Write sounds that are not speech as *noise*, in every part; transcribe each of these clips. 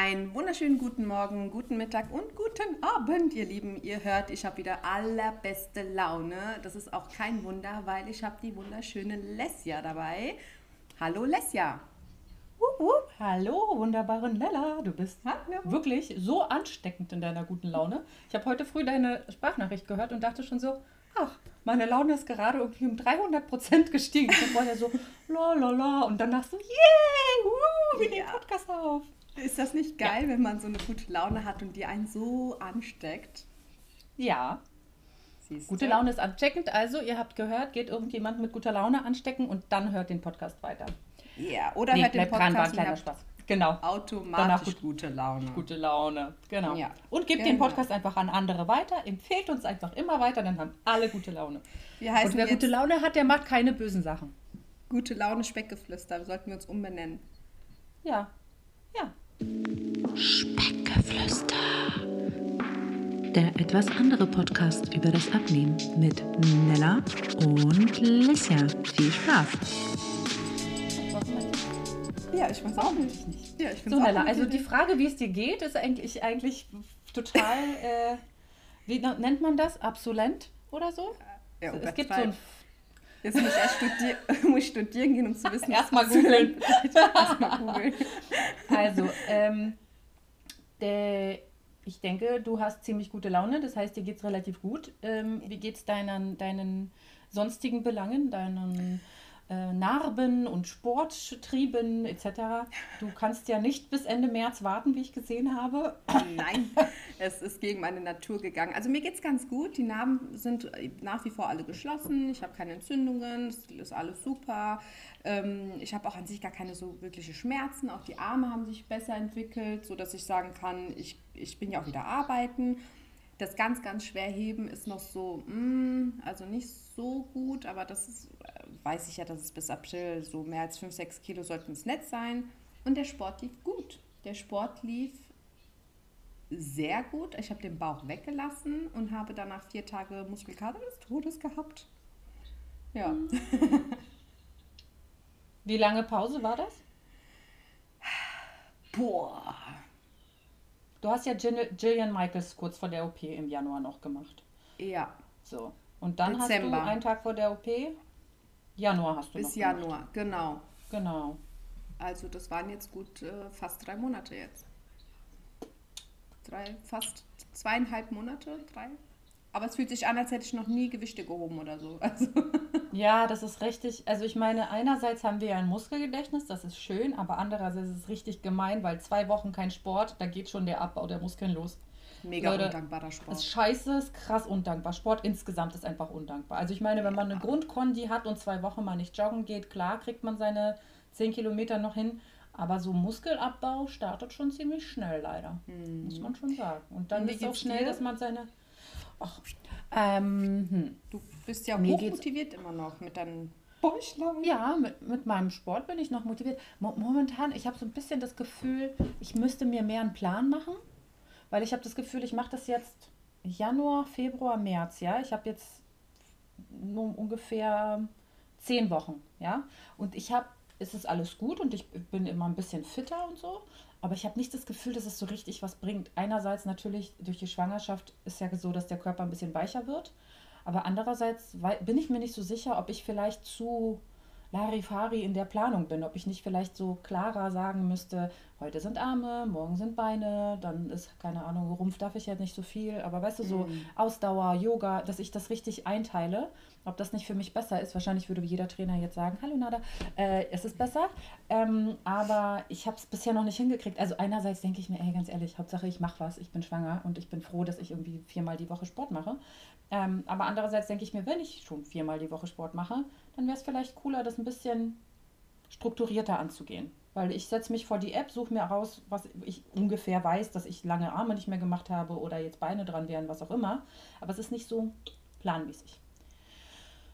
Einen wunderschönen guten Morgen, guten Mittag und guten Abend, ihr Lieben. Ihr hört, ich habe wieder allerbeste Laune. Das ist auch kein Wunder, weil ich habe die wunderschöne Lesja dabei. Hallo Lesja. Wupp, wupp. Hallo, wunderbare Nella. Du bist Hallo. wirklich so ansteckend in deiner guten Laune. Ich habe heute früh deine Sprachnachricht gehört und dachte schon so, ach, meine Laune ist gerade irgendwie um 300 Prozent gestiegen. Ich war vorher so, la la la. Und danach so, yay, wuh, wir nehmen Ja. Podcast auf. Ist das nicht geil, wenn man so eine gute Laune hat und die einen so ansteckt? Ja, Siehst gute? Laune ist ansteckend. Also, ihr habt gehört, geht irgendjemand mit guter Laune anstecken und dann hört den Podcast weiter. Ja, oder Nee, hört den bleibt dran, war ein Podcast kleiner Spaß. Genau. automatisch Danach gut- gute Laune. Gute Laune, genau. Ja, Und gebt den genau. Podcast einfach an andere weiter, empfehlt uns einfach immer weiter, dann haben alle gute Laune. Wir heißen Und wer gute Laune hat, der macht keine bösen Sachen. gute Laune Speckgeflüster. Sollten wir uns umbenennen. Ja, ja. Speckgeflüster. Der etwas andere Podcast über das Abnehmen mit Nella und Lissia. Viel Spaß. Ja, ich weiß auch nicht. Ja, ich So, auch Nella, also die. Frage, wie es dir geht, ist eigentlich, eigentlich total, äh, wie nennt man das? Absolent oder so? Ja, es gibt so ein. Jetzt muss ich erst studier *laughs* muss studieren gehen, um zu wissen, Erstmal was Absolent googeln. Erstmal googeln. *laughs* Also, ähm, der, ich denke, du hast ziemlich gute Laune, das heißt, dir geht es relativ gut. Ähm, wie geht es deinen, deinen sonstigen Belangen, deinen äh, Narben und Sporttrieben etc.? Du kannst ja nicht bis Ende März warten, wie ich gesehen habe. Nein, es ist gegen meine Natur gegangen. Also mir geht es ganz gut. Die Narben sind nach wie vor alle geschlossen. Ich habe keine Entzündungen. Es ist alles super. Ähm, ich habe auch an sich gar keine so wirkliche Schmerzen. Auch die Arme haben sich besser entwickelt, sodass ich sagen kann, ich, ich bin ja auch wieder arbeiten. Das ganz, ganz schwer heben ist noch so, mm, also nicht so gut, aber das ist, äh, weiß ich ja, dass es bis April so mehr als 5, 6 Kilo sollten es nicht sein. Und der Sport lief gut. Der Sport lief sehr gut. Ich habe den Bauch weggelassen und habe danach vier Tage Muskelkater des Todes gehabt. Ja, *laughs* Wie lange Pause war das? boah. Du hast ja Gin- Gillian Michaels kurz vor der OP im Januar noch gemacht. Ja, So. Und dann Dezember. hast du einen Tag vor der OP, Januar hast du bis gemacht. Januar, genau. Genau. Also das waren jetzt gut äh, fast drei Monate jetzt. Drei, fast zweieinhalb Monate, drei. Aber es fühlt sich an, als hätte ich noch nie Gewichte gehoben oder so. *laughs* Also, Ja, das ist richtig. Also ich meine, einerseits haben wir ja ein Muskelgedächtnis, das ist schön, aber andererseits ist es richtig gemein, weil zwei Wochen kein Sport, da geht schon der Abbau der Muskeln los. Mega Leute, undankbarer Das ist Sport. scheiße, ist krass undankbar. Sport insgesamt ist einfach undankbar. Also ich meine, wenn man eine Grundkondi hat und zwei Wochen mal nicht joggen geht, klar kriegt man seine 10 Kilometer noch hin. Aber so Muskelabbau startet schon ziemlich schnell, leider. Muss man schon sagen. Und dann wie ist es auch schnell, dir? dass man seine. Ach, ähm, hm. Du bist ja Mir hochmotiviert immer noch mit deinen Bäuchlein. Ja, mit, mit meinem Sport bin ich noch motiviert. Mo momentan, ich habe so ein bisschen das Gefühl, ich müsste mir mehr einen Plan machen, weil ich habe das Gefühl, ich mache das jetzt Januar, Februar, März, ja. Ich habe jetzt nur ungefähr zehn Wochen, ja. Und ich habe, es ist alles gut und ich bin immer ein bisschen fitter und so, aber ich habe nicht das Gefühl, dass es so richtig was bringt. Einerseits natürlich durch die Schwangerschaft ist ja so, dass der Körper ein bisschen weicher wird. Aber andererseits bin ich mir nicht so sicher, ob ich vielleicht zu Larifari in der Planung bin, ob ich nicht vielleicht so klarer sagen müsste, heute sind Arme, morgen sind Beine, dann ist, keine Ahnung, Rumpf darf ich ja nicht so viel, aber weißt du, so Ausdauer, Yoga, dass ich das richtig einteile, ob das nicht für mich besser ist. Wahrscheinlich würde jeder Trainer jetzt sagen, hallo Nada, äh, es ist besser, ähm, aber ich habe es bisher noch nicht hingekriegt. Also einerseits denke ich mir, ey, ganz ehrlich, Hauptsache ich mache was, ich bin schwanger und ich bin froh, dass ich irgendwie viermal die Woche Sport mache. Ähm, aber andererseits denke ich mir, wenn ich schon viermal die Woche Sport mache, dann wäre es vielleicht cooler, das ein bisschen strukturierter anzugehen. Weil ich setze mich vor die App, suche mir raus, was ich ungefähr weiß, dass ich lange Arme nicht mehr gemacht habe oder jetzt Beine dran wären, was auch immer. Aber es ist nicht so planmäßig.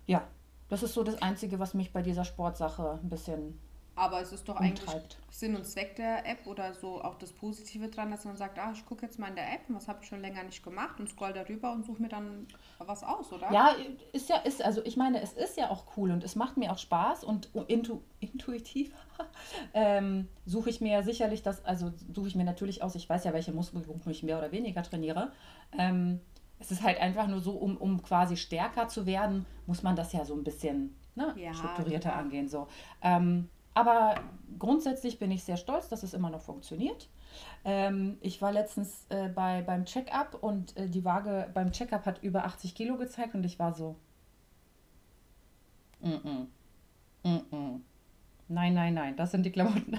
Ja, das ist so das Einzige, was mich bei dieser Sportsache ein bisschen Aber es ist doch eigentlich. Sinn und Zweck der App oder so auch das Positive dran, dass man sagt, ah, ich gucke jetzt mal in der App, was habe ich schon länger nicht gemacht und scroll darüber und suche mir dann was aus, oder? Ja, ist ja, ist, also ich meine, es ist ja auch cool und es macht mir auch Spaß und intu, intuitiv *laughs* ähm, suche ich mir sicherlich das, also suche ich mir natürlich aus, ich weiß ja, welche Muskelgruppen ich mehr oder weniger trainiere. Ähm, es ist halt einfach nur so, um, um quasi stärker zu werden, muss man das ja so ein bisschen ne, Ja, strukturierter klar. angehen. So. Ähm, aber grundsätzlich bin ich sehr stolz, dass es immer noch funktioniert. Ähm, ich war letztens äh, bei, beim Check-up und äh, die Waage beim Check-up hat über 80 Kilo gezeigt und ich war so. Mm -mm. Mm. Nein, nein, nein, das sind die Klamotten.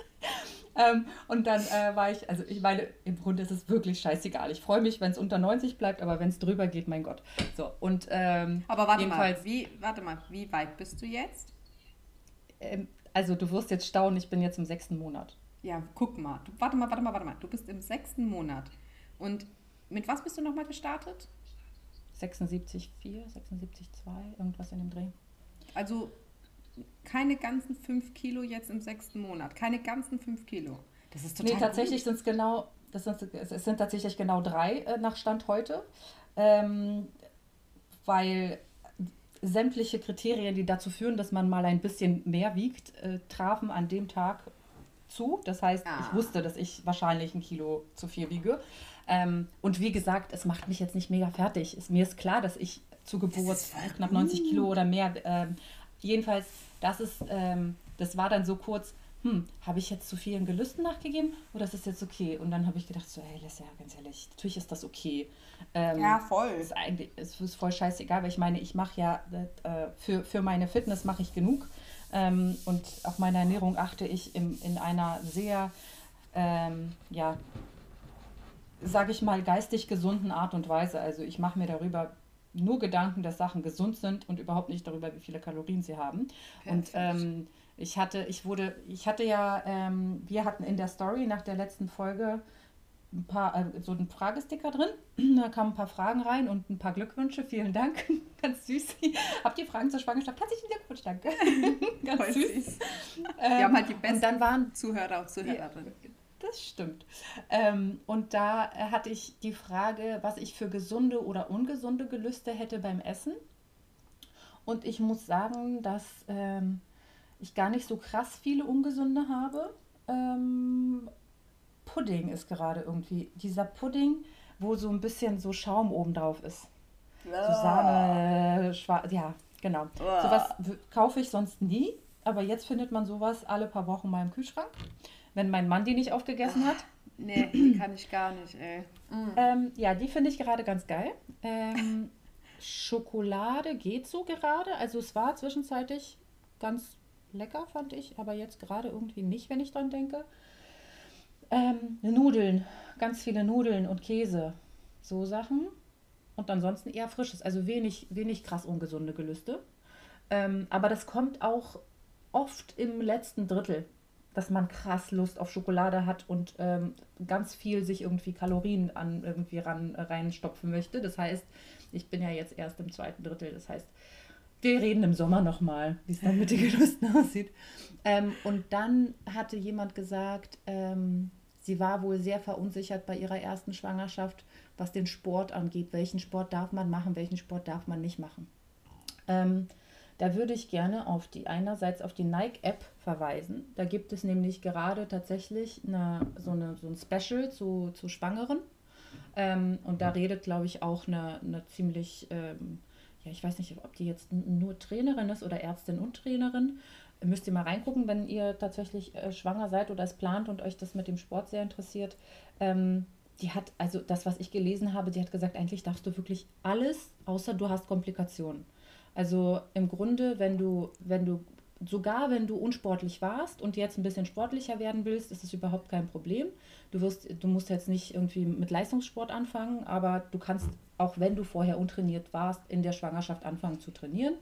*laughs* ähm, und dann äh, war ich, also ich meine, im Grunde ist es wirklich scheißegal. Ich freue mich, wenn es unter 90 bleibt, aber wenn es drüber geht, mein Gott. So, und ähm, Aber warte mal, wie, warte mal, wie weit bist du jetzt? Also du wirst jetzt staunen, ich bin jetzt im sechsten Monat. Ja, guck mal. Du, warte mal, warte mal, warte mal. Du bist im sechsten Monat. Und mit was bist du nochmal gestartet? 76,4, 76,2, irgendwas in dem Dreh. Also keine ganzen fünf Kilo jetzt im sechsten Monat. Keine ganzen fünf Kilo. Das ist total Nee, tatsächlich sind es genau, das sind, es sind tatsächlich genau drei äh, nach Stand heute, ähm, weil sämtliche Kriterien, die dazu führen, dass man mal ein bisschen mehr wiegt, äh, trafen an dem Tag zu. Das heißt, Ah. ich wusste, dass ich wahrscheinlich ein Kilo zu viel wiege. Ähm, und wie gesagt, es macht mich jetzt nicht mega fertig. Es, mir ist klar, dass ich zu Geburt knapp 90 Kilo oder mehr. Ähm, jedenfalls, das ist, ähm, das war dann so kurz, hm, habe ich jetzt zu vielen Gelüsten nachgegeben oder ist das jetzt okay? Und dann habe ich gedacht, so, hey, Lesja, ganz ehrlich, natürlich ist das okay. Ähm, Ja, voll. Ist eigentlich, es ist voll scheißegal, weil ich meine, ich mache ja äh, für, für meine Fitness mache ich genug. Ähm, und auf meine Ernährung achte ich im, in einer sehr, ähm, ja, sage ich mal, geistig gesunden Art und Weise. Also ich mache mir darüber nur Gedanken, dass Sachen gesund sind und überhaupt nicht darüber, wie viele Kalorien sie haben. Und Perfekt. ähm, ich hatte, ich wurde, ich hatte ja, ähm, wir hatten in der Story nach der letzten Folge ein paar, äh, so einen Fragesticker drin. Da kamen ein paar Fragen rein und ein paar Glückwünsche. Vielen Dank. *laughs* Ganz süß. Habt ihr Fragen zur Schwangerschaft? Herzlichen Glückwunsch, danke. *laughs* Ganz Voll süß. süß. Ähm, Wir haben halt die und besten dann waren Zuhörer und Zuhörerinnen. das stimmt. Ähm, und da äh, hatte ich die Frage, was ich für gesunde oder ungesunde Gelüste hätte beim Essen. Und ich muss sagen, dass ähm, ich gar nicht so krass viele ungesunde habe. Ähm, Pudding ist gerade irgendwie. Dieser Pudding, wo so ein bisschen so Schaum oben drauf ist. So Sahne, schwarz, ja, genau. Uah. Sowas w- kaufe ich sonst nie, aber jetzt findet man sowas alle paar Wochen mal im Kühlschrank, wenn mein Mann die nicht aufgegessen hat. Nee, die kann ich gar nicht, ey. Ähm, ja, die finde ich gerade ganz geil. Ähm, *laughs* Schokolade geht so gerade, also es war zwischenzeitlich ganz lecker, fand ich, aber jetzt gerade irgendwie nicht, wenn ich dran denke. Ähm, Nudeln, ganz viele Nudeln und Käse, so Sachen. Und ansonsten eher frisches, also wenig, wenig krass ungesunde Gelüste. Ähm, aber das kommt auch oft im letzten Drittel, dass man krass Lust auf Schokolade hat und ähm, ganz viel sich irgendwie Kalorien an irgendwie ran, reinstopfen möchte. Das heißt, ich bin ja jetzt erst im zweiten Drittel. Das heißt, wir reden im Sommer nochmal, wie es dann mit den Gelüsten *laughs* aussieht. Ähm, und dann hatte jemand gesagt, ähm, sie war wohl sehr verunsichert bei ihrer ersten Schwangerschaft, was den Sport angeht. Welchen Sport darf man machen, welchen Sport darf man nicht machen. Ähm, da würde ich gerne auf die einerseits auf die Nike-App verweisen. Da gibt es nämlich gerade tatsächlich eine, so, eine, so ein Special zu, zu Schwangeren. Ähm, und da redet, glaube ich, auch eine, eine ziemlich, ähm, ja, ich weiß nicht, ob die jetzt nur Trainerin ist oder Ärztin und Trainerin. Müsst ihr mal reingucken, wenn ihr tatsächlich äh, schwanger seid oder es plant und euch das mit dem Sport sehr interessiert. Ähm, die hat, also das, was ich gelesen habe, die hat gesagt, eigentlich darfst du wirklich alles, außer du hast Komplikationen. Also im Grunde, wenn du, wenn du, sogar wenn du unsportlich warst und jetzt ein bisschen sportlicher werden willst, ist es überhaupt kein Problem. Du wirst, du musst jetzt nicht irgendwie mit Leistungssport anfangen, aber du kannst, auch wenn du vorher untrainiert warst, in der Schwangerschaft anfangen zu trainieren.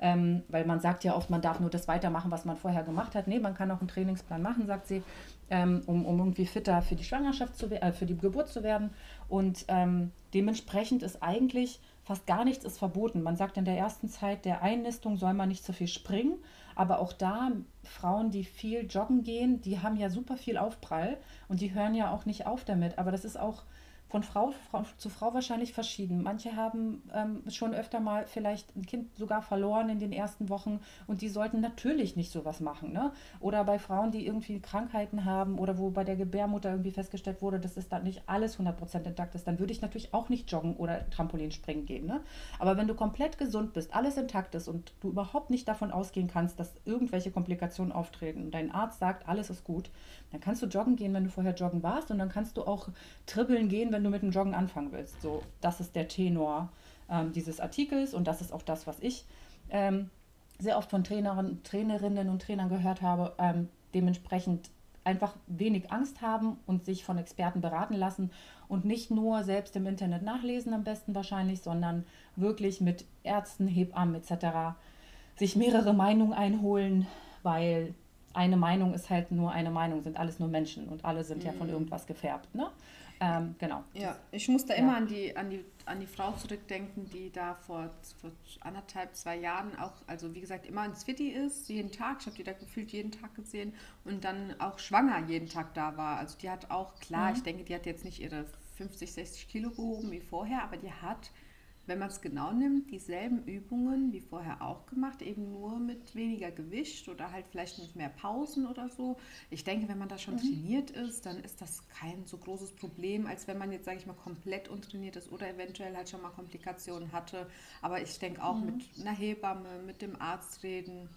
Ähm, weil man sagt ja oft, man darf nur das weitermachen, was man vorher gemacht hat. Nee, man kann auch einen Trainingsplan machen, sagt sie, ähm, um, um irgendwie fitter für die Schwangerschaft zu äh, für die Geburt zu werden. Und ähm, dementsprechend ist eigentlich fast gar nichts ist verboten. Man sagt in der ersten Zeit der Einnistung soll man nicht so viel springen, Aber auch da, Frauen, die viel joggen gehen, die haben ja super viel Aufprall und die hören ja auch nicht auf damit. Aber das ist auch von Frau, Frau zu Frau wahrscheinlich verschieden. Manche haben ähm, schon öfter mal vielleicht ein Kind sogar verloren in den ersten Wochen und die sollten natürlich nicht sowas machen. Ne? Oder bei Frauen, die irgendwie Krankheiten haben oder wo bei der Gebärmutter irgendwie festgestellt wurde, dass es da nicht alles 100% intakt ist, dann würde ich natürlich auch nicht joggen oder Trampolinspringen gehen. Ne? Aber wenn du komplett gesund bist, alles intakt ist und du überhaupt nicht davon ausgehen kannst, dass irgendwelche Komplikationen auftreten und dein Arzt sagt, alles ist gut, dann kannst du joggen gehen, wenn du vorher joggen warst und dann kannst du auch tribbeln gehen, wenn du mit dem Joggen anfangen willst. So, das ist der Tenor ähm, dieses Artikels und das ist auch das, was ich ähm, sehr oft von Trainerinnen, Trainerinnen und Trainern gehört habe. Ähm, dementsprechend einfach wenig Angst haben und sich von Experten beraten lassen und nicht nur selbst im Internet nachlesen am besten wahrscheinlich, sondern wirklich mit Ärzten, Hebammen etc. sich mehrere Meinungen einholen, weil eine Meinung ist halt nur eine Meinung, sind alles nur Menschen und alle sind mhm. ja von mhm. irgendwas gefärbt. Ne? Ähm, genau. Ja, ich muss da ja. immer an die, an, die, an die Frau zurückdenken, die da vor, vor anderthalb, zwei Jahren auch, also wie gesagt, immer ins Fitti ist, jeden Tag. Ich habe die da gefühlt jeden Tag gesehen und dann auch schwanger jeden Tag da war. Also die hat auch, klar, mhm. ich denke, die hat jetzt nicht ihre 50, 60 Kilo gehoben wie vorher, aber die hat wenn man es genau nimmt, dieselben Übungen wie vorher auch gemacht, eben nur mit weniger Gewicht oder halt vielleicht mit mehr Pausen oder so. Ich denke, wenn man da schon mhm. trainiert ist, dann ist das kein so großes Problem, als wenn man jetzt, sage ich mal, komplett untrainiert ist oder eventuell halt schon mal Komplikationen hatte. Aber ich denke auch mhm. mit einer Hebamme, mit dem Arzt reden,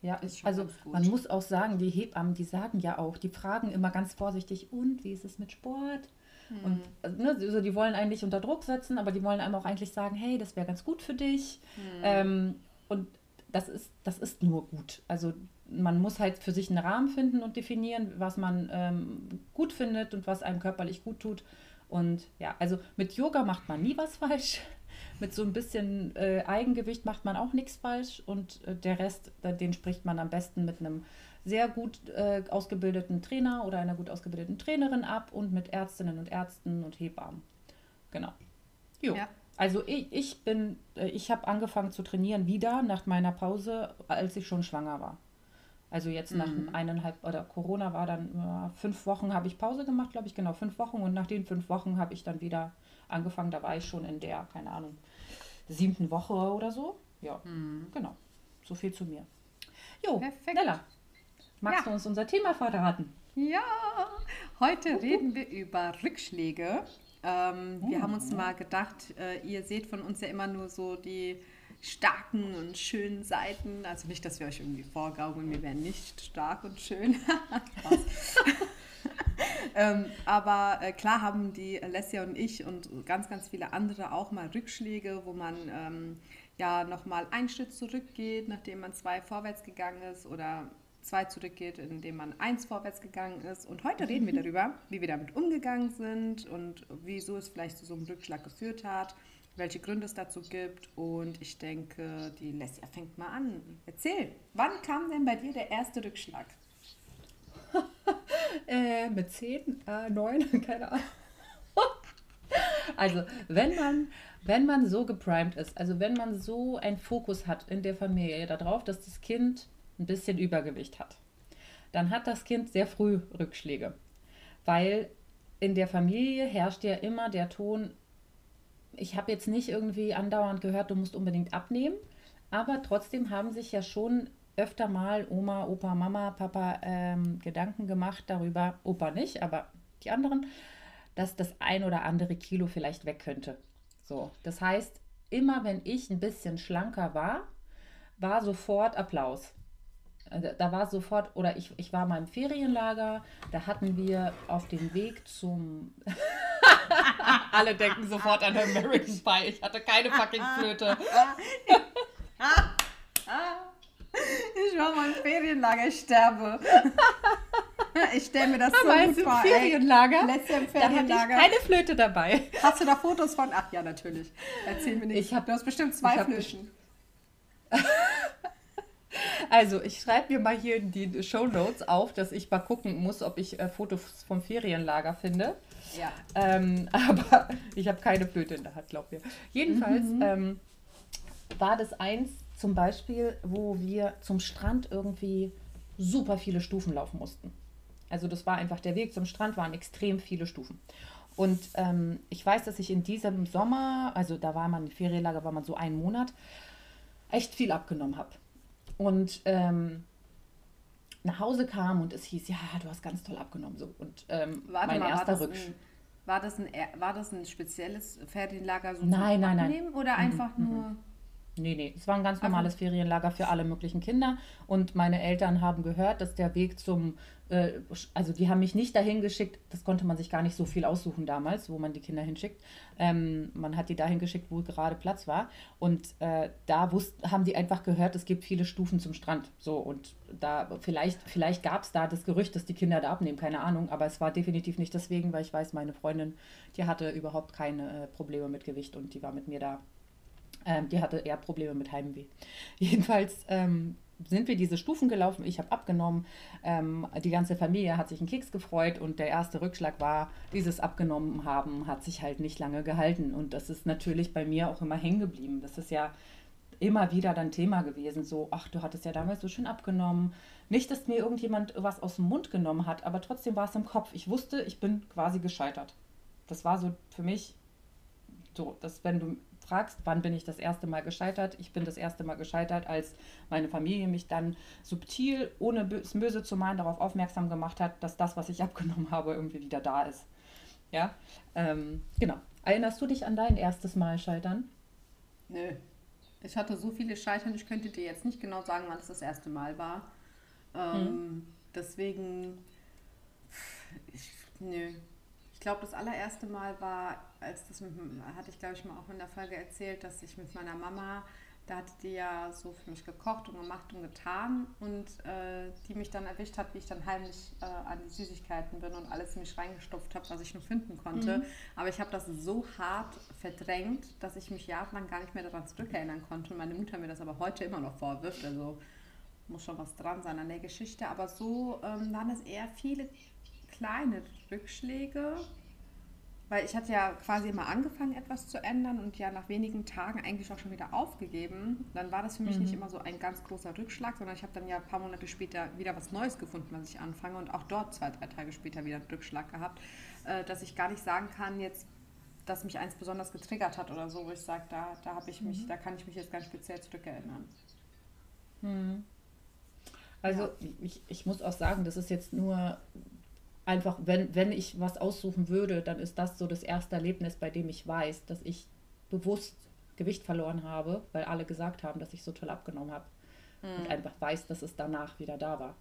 ja, also man muss auch sagen, die Hebammen, die sagen ja auch, die fragen immer ganz vorsichtig, und wie ist es mit Sport? Mhm. Und also, ne, also die wollen eigentlich unter Druck setzen, aber die wollen einem auch eigentlich sagen, hey, das wäre ganz gut für dich. Mhm. Ähm, und das ist, das ist nur gut. Also man muss halt für sich einen Rahmen finden und definieren, was man ähm, gut findet und was einem körperlich gut tut. Und ja, also mit Yoga macht man nie was *laughs* falsch. Mit so ein bisschen äh, Eigengewicht macht man auch nichts falsch. Und äh, der Rest, den spricht man am besten mit einem sehr gut äh, ausgebildeten Trainer oder einer gut ausgebildeten Trainerin ab und mit Ärztinnen und Ärzten und Hebammen. Genau. Jo. Ja. Also ich, ich bin, äh, ich habe angefangen zu trainieren wieder nach meiner Pause, als ich schon schwanger war. Also jetzt nach mhm. eineinhalb, oder Corona war dann äh, fünf Wochen habe ich Pause gemacht, glaube ich, genau, fünf Wochen. Und nach den fünf Wochen habe ich dann wieder angefangen. Da war ich schon in der, keine Ahnung, siebten Woche oder so. Ja, mhm. genau. So viel zu mir. Jo, Perfekt. Nella, Magst ja. du uns unser Thema verraten? Ja, heute uh reden wir über Rückschläge. Ähm, oh. Wir haben uns mal gedacht, äh, ihr seht von uns ja immer nur so die starken und schönen Seiten. Also nicht, dass wir euch irgendwie vorgaukeln, wir wären nicht stark und schön. *laughs* ähm, aber äh, klar haben die Alessia und ich und ganz, ganz viele andere auch mal Rückschläge, wo man ähm, ja nochmal einen Schritt zurückgeht, nachdem man zwei vorwärts gegangen ist oder zwei zurückgeht, indem man eins vorwärts gegangen ist. Und heute reden wir mhm. darüber, wie wir damit umgegangen sind und wieso es vielleicht zu so einem Rückschlag geführt hat, welche Gründe es dazu gibt. Und ich denke, die Lessia fängt mal an. Erzähl, wann kam denn bei dir der erste Rückschlag? *laughs* äh, mit zehn, äh, neun, *laughs* keine Ahnung. also, wenn man, wenn man so geprimed ist, also wenn man so einen Fokus hat in der Familie darauf, dass das Kind ein bisschen Übergewicht hat, dann hat das Kind sehr früh Rückschläge, weil in der Familie herrscht ja immer der Ton, ich habe jetzt nicht irgendwie andauernd gehört, du musst unbedingt abnehmen, aber trotzdem haben sich ja schon öfter mal Oma, Opa, Mama, Papa ähm, Gedanken gemacht darüber, Opa nicht, aber die anderen, dass das ein oder andere Kilo vielleicht weg könnte. So, das heißt, immer wenn ich ein bisschen schlanker war, war sofort Applaus. Äh, da war sofort, oder ich, ich war mal im Ferienlager, da hatten wir auf dem Weg zum. *laughs* Alle denken sofort an American Pie. Ich hatte keine fucking Flöte. *laughs* ich war mal im Ferienlager, ich sterbe. *laughs* Ich stelle mir das so gut vor. Ferienlager, Letzte im Ferienlager. Da hatte ich keine Flöte dabei. Hast du da Fotos von? Ach ja, natürlich. Erzähl mir nicht. Ich hab, du hast bestimmt zwei Flöten. Also, ich schreibe mir mal hier in die Show Notes auf, dass ich mal gucken muss, ob ich äh, Fotos vom Ferienlager finde. Ja. Ähm, *laughs* aber ich habe keine Flöte in der Hand, glaub mir. Jedenfalls mhm. ähm, war das eins zum Beispiel, wo wir zum Strand irgendwie super viele Stufen laufen mussten. Also das war einfach der Weg zum Strand, waren extrem viele Stufen. Und ähm, ich weiß, dass ich in diesem Sommer, also da war man, Ferienlager war man so einen Monat, echt viel abgenommen habe. Und ähm, nach Hause kam und es hieß, ja, du hast ganz toll abgenommen. So. Und ähm, Warte mein mal, war erster das, Rücksch. ein, war, das ein, war das ein spezielles Ferienlager so Nein, nein, nein. Oder einfach nur... Nee, nee, es war ein ganz normales Ferienlager für alle möglichen Kinder. Und meine Eltern haben gehört, dass der Weg zum, äh, also die haben mich nicht dahin geschickt, das konnte man sich gar nicht so viel aussuchen damals, wo man die Kinder hinschickt. Ähm, man hat die dahin geschickt, wo gerade Platz war. Und äh, da wusst, haben die einfach gehört, es gibt viele Stufen zum Strand. So, und da vielleicht, vielleicht gab es da das Gerücht, dass die Kinder da abnehmen, keine Ahnung. Aber es war definitiv nicht deswegen, weil ich weiß, meine Freundin, die hatte überhaupt keine äh, Probleme mit Gewicht und die war mit mir da ähm, die hatte eher Probleme mit Heimweh. *laughs* Jedenfalls ähm, sind wir diese Stufen gelaufen. Ich habe abgenommen. Ähm, die ganze Familie hat sich einen Keks gefreut und der erste Rückschlag war, dieses abgenommen haben hat sich halt nicht lange gehalten. Und das ist natürlich bei mir auch immer hängen geblieben. Das ist ja immer wieder dann Thema gewesen. So, ach, du hattest ja damals so schön abgenommen. Nicht, dass mir irgendjemand was aus dem Mund genommen hat, aber trotzdem war es im Kopf. Ich wusste, ich bin quasi gescheitert. Das war so für mich so, dass wenn du fragst, wann bin ich das erste Mal gescheitert, ich bin das erste Mal gescheitert, als meine Familie mich dann subtil, ohne bö- böse zu meinen, darauf aufmerksam gemacht hat, dass das, was ich *laughs* abgenommen habe, irgendwie wieder da ist. Ja, ähm, genau. Erinnerst du dich an dein erstes Mal scheitern? Nö. Ich hatte so viele Scheitern, ich könnte dir jetzt nicht genau sagen, wann es das erste Mal war. Ähm, Deswegen, ich, nö. Ich glaube, das allererste Mal war, als das mit, hatte ich glaube ich mal auch in der Folge erzählt, dass ich mit meiner Mama, da hatte die ja so für mich gekocht und gemacht und getan und äh, die mich dann erwischt hat, wie ich dann heimlich äh, an die Süßigkeiten bin und alles in mich reingestopft habe, was ich nur finden konnte. Aber ich habe das so hart verdrängt, dass ich mich jahrelang gar nicht mehr daran zurückerinnern konnte und meine Mutter mir das aber heute immer noch vorwirft. Also muss schon was dran sein an der Geschichte. Aber so ähm, waren es eher viele kleine Rückschläge, weil ich hatte ja quasi immer angefangen, etwas zu ändern und ja nach wenigen Tagen eigentlich auch schon wieder aufgegeben. Dann war das für mich nicht immer so ein ganz großer Rückschlag, sondern ich habe dann ja ein paar Monate später wieder was Neues gefunden, was ich anfange und auch dort zwei, drei Tage später wieder einen Rückschlag gehabt, äh, dass ich gar nicht sagen kann jetzt, dass mich eins besonders getriggert hat oder so, wo ich sage, da, da habe ich mich, da kann ich mich jetzt ganz speziell zurückerinnern. Also Ja. ich, ich muss auch sagen, das ist jetzt nur einfach, wenn, wenn ich was aussuchen würde, dann ist das so das erste Erlebnis, bei dem ich weiß, dass ich bewusst Gewicht verloren habe, weil alle gesagt haben, dass ich so toll abgenommen habe. Und einfach weiß, dass es danach wieder da war.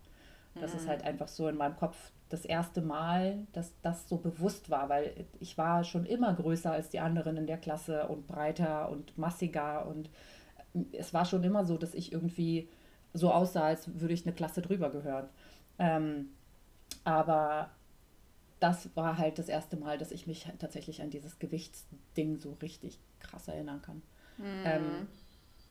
Das ist halt einfach so in meinem Kopf das erste Mal, dass das so bewusst war, weil ich war schon immer größer als die anderen in der Klasse und breiter und massiger und es war schon immer so, dass ich irgendwie so aussah, als würde ich eine Klasse drüber gehören. Ähm, aber das war halt das erste Mal, dass ich mich halt tatsächlich an dieses Gewichtsding so richtig krass erinnern kann. Ähm,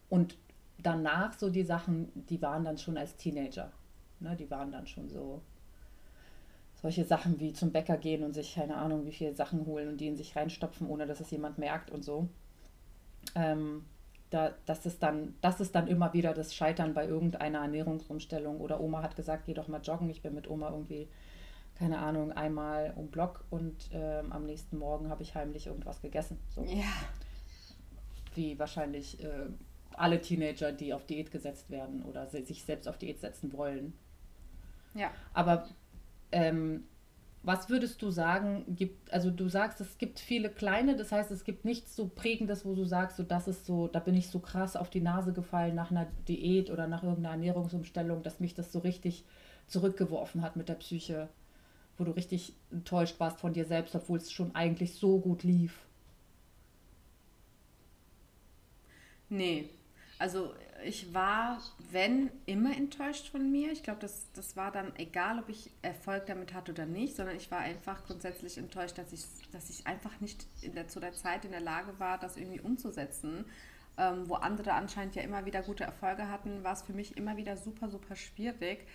und danach so die Sachen, die waren dann schon als Teenager. Ne, die waren dann schon so solche Sachen wie zum Bäcker gehen und sich keine Ahnung wie viele Sachen holen und die in sich reinstopfen, ohne dass es jemand merkt und so. Ähm, da, das, ist dann, das ist dann immer wieder das Scheitern bei irgendeiner Ernährungsumstellung. Oder Oma hat gesagt, geh doch mal joggen. Ich bin mit Oma irgendwie, keine Ahnung, einmal um Block und ähm, am nächsten Morgen habe ich heimlich irgendwas gegessen. So Ja. wie wahrscheinlich äh, alle Teenager, die auf Diät gesetzt werden oder sich selbst auf Diät setzen wollen. Ja. Aber ähm, was würdest du sagen, gibt, also du sagst, es gibt viele kleine, das heißt, es gibt nichts so prägendes, wo du sagst, so das ist so, da bin ich so krass auf die Nase gefallen nach einer Diät oder nach irgendeiner Ernährungsumstellung, dass mich das so richtig zurückgeworfen hat mit der Psyche, wo du richtig enttäuscht warst von dir selbst, obwohl es schon eigentlich so gut lief. Nee. Also ich war, wenn, immer enttäuscht von mir. Ich glaube, das, das war dann egal, ob ich Erfolg damit hatte oder nicht, sondern ich war einfach grundsätzlich enttäuscht, dass ich, dass ich einfach nicht der, zu der Zeit in der Lage war, das irgendwie umzusetzen. Ähm, wo andere anscheinend ja immer wieder gute Erfolge hatten, war es für mich immer wieder super, super schwierig.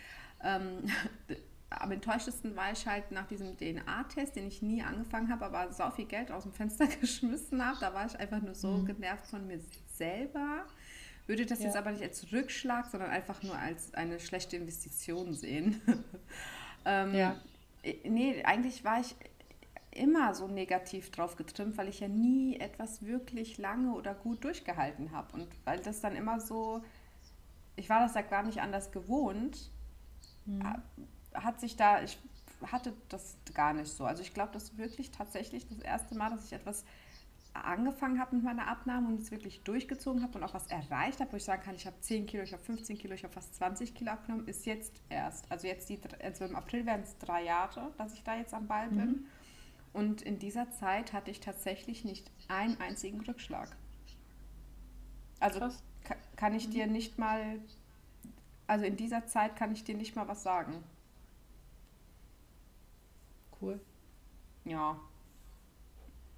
Ähm, *laughs* am enttäuschtesten war ich halt nach diesem DNA-Test, den ich nie angefangen habe, aber so viel Geld aus dem Fenster *laughs* geschmissen habe. Da war ich einfach nur so genervt von mir selber, würde das Ja. jetzt aber nicht als Rückschlag, sondern einfach nur als eine schlechte Investition sehen. *laughs* ähm, Ja. äh, Nee, eigentlich war ich immer so negativ drauf getrimmt, weil ich ja nie etwas wirklich lange oder gut durchgehalten habe. Und weil das dann immer so, ich war das ja gar nicht anders gewohnt, hat sich da, ich hatte das gar nicht so. Also ich glaube, das ist wirklich tatsächlich das erste Mal, dass ich etwas angefangen habe mit meiner Abnahme und es wirklich durchgezogen habe und auch was erreicht habe, wo ich sagen kann, ich habe 10 Kilo, ich habe 15 Kilo, ich habe fast 20 Kilo abgenommen, ist jetzt erst. Also jetzt die, also im April wären es drei Jahre, dass ich da jetzt am Ball bin. Und in dieser Zeit hatte ich tatsächlich nicht einen einzigen Rückschlag. Also Krass. ka- kann ich dir nicht mal, also in dieser Zeit kann ich dir nicht mal was sagen. Cool. Ja.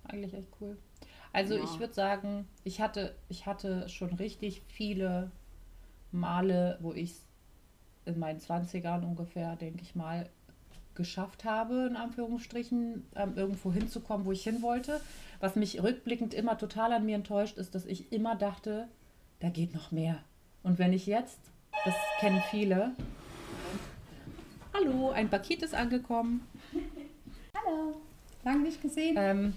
Eigentlich echt cool. Also Ja. ich würde sagen, ich hatte, ich hatte schon richtig viele Male, wo ich es in meinen 20ern ungefähr, denke ich mal, geschafft habe, in Anführungsstrichen, ähm, irgendwo hinzukommen, wo ich hin wollte. Was mich rückblickend immer total an mir enttäuscht, ist, dass ich immer dachte, da geht noch mehr. Und wenn ich jetzt, das kennen viele, hallo, ein Paket ist angekommen. Hallo. Lange nicht gesehen. Ähm,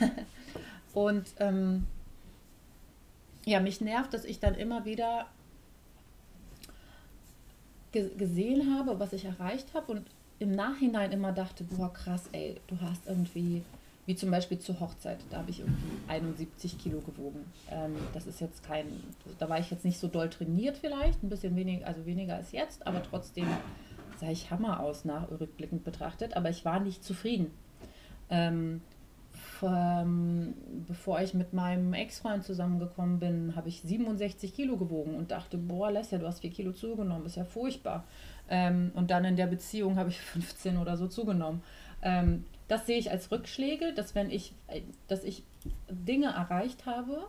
*laughs* und ähm, ja, mich nervt, dass ich dann immer wieder ge gesehen habe, was ich erreicht habe und im Nachhinein immer dachte, boah, krass, ey, du hast irgendwie, wie zum Beispiel zur Hochzeit, da habe ich irgendwie 71 Kilo gewogen. Ähm, das ist jetzt kein, da war ich jetzt nicht so doll trainiert vielleicht, ein bisschen weniger, also weniger als jetzt, aber trotzdem sah ich Hammer aus nach rückblickend betrachtet, aber ich war nicht zufrieden. Ähm, vom, bevor ich mit meinem Ex-Freund zusammengekommen bin, habe ich 67 Kilo gewogen und dachte, boah, Lesja, du hast 4 Kilo zugenommen, ist ja furchtbar. Ähm, und dann in der Beziehung habe ich *laughs* 15 oder so zugenommen. Ähm, das sehe ich als Rückschläge, dass wenn ich, äh, dass ich Dinge erreicht habe,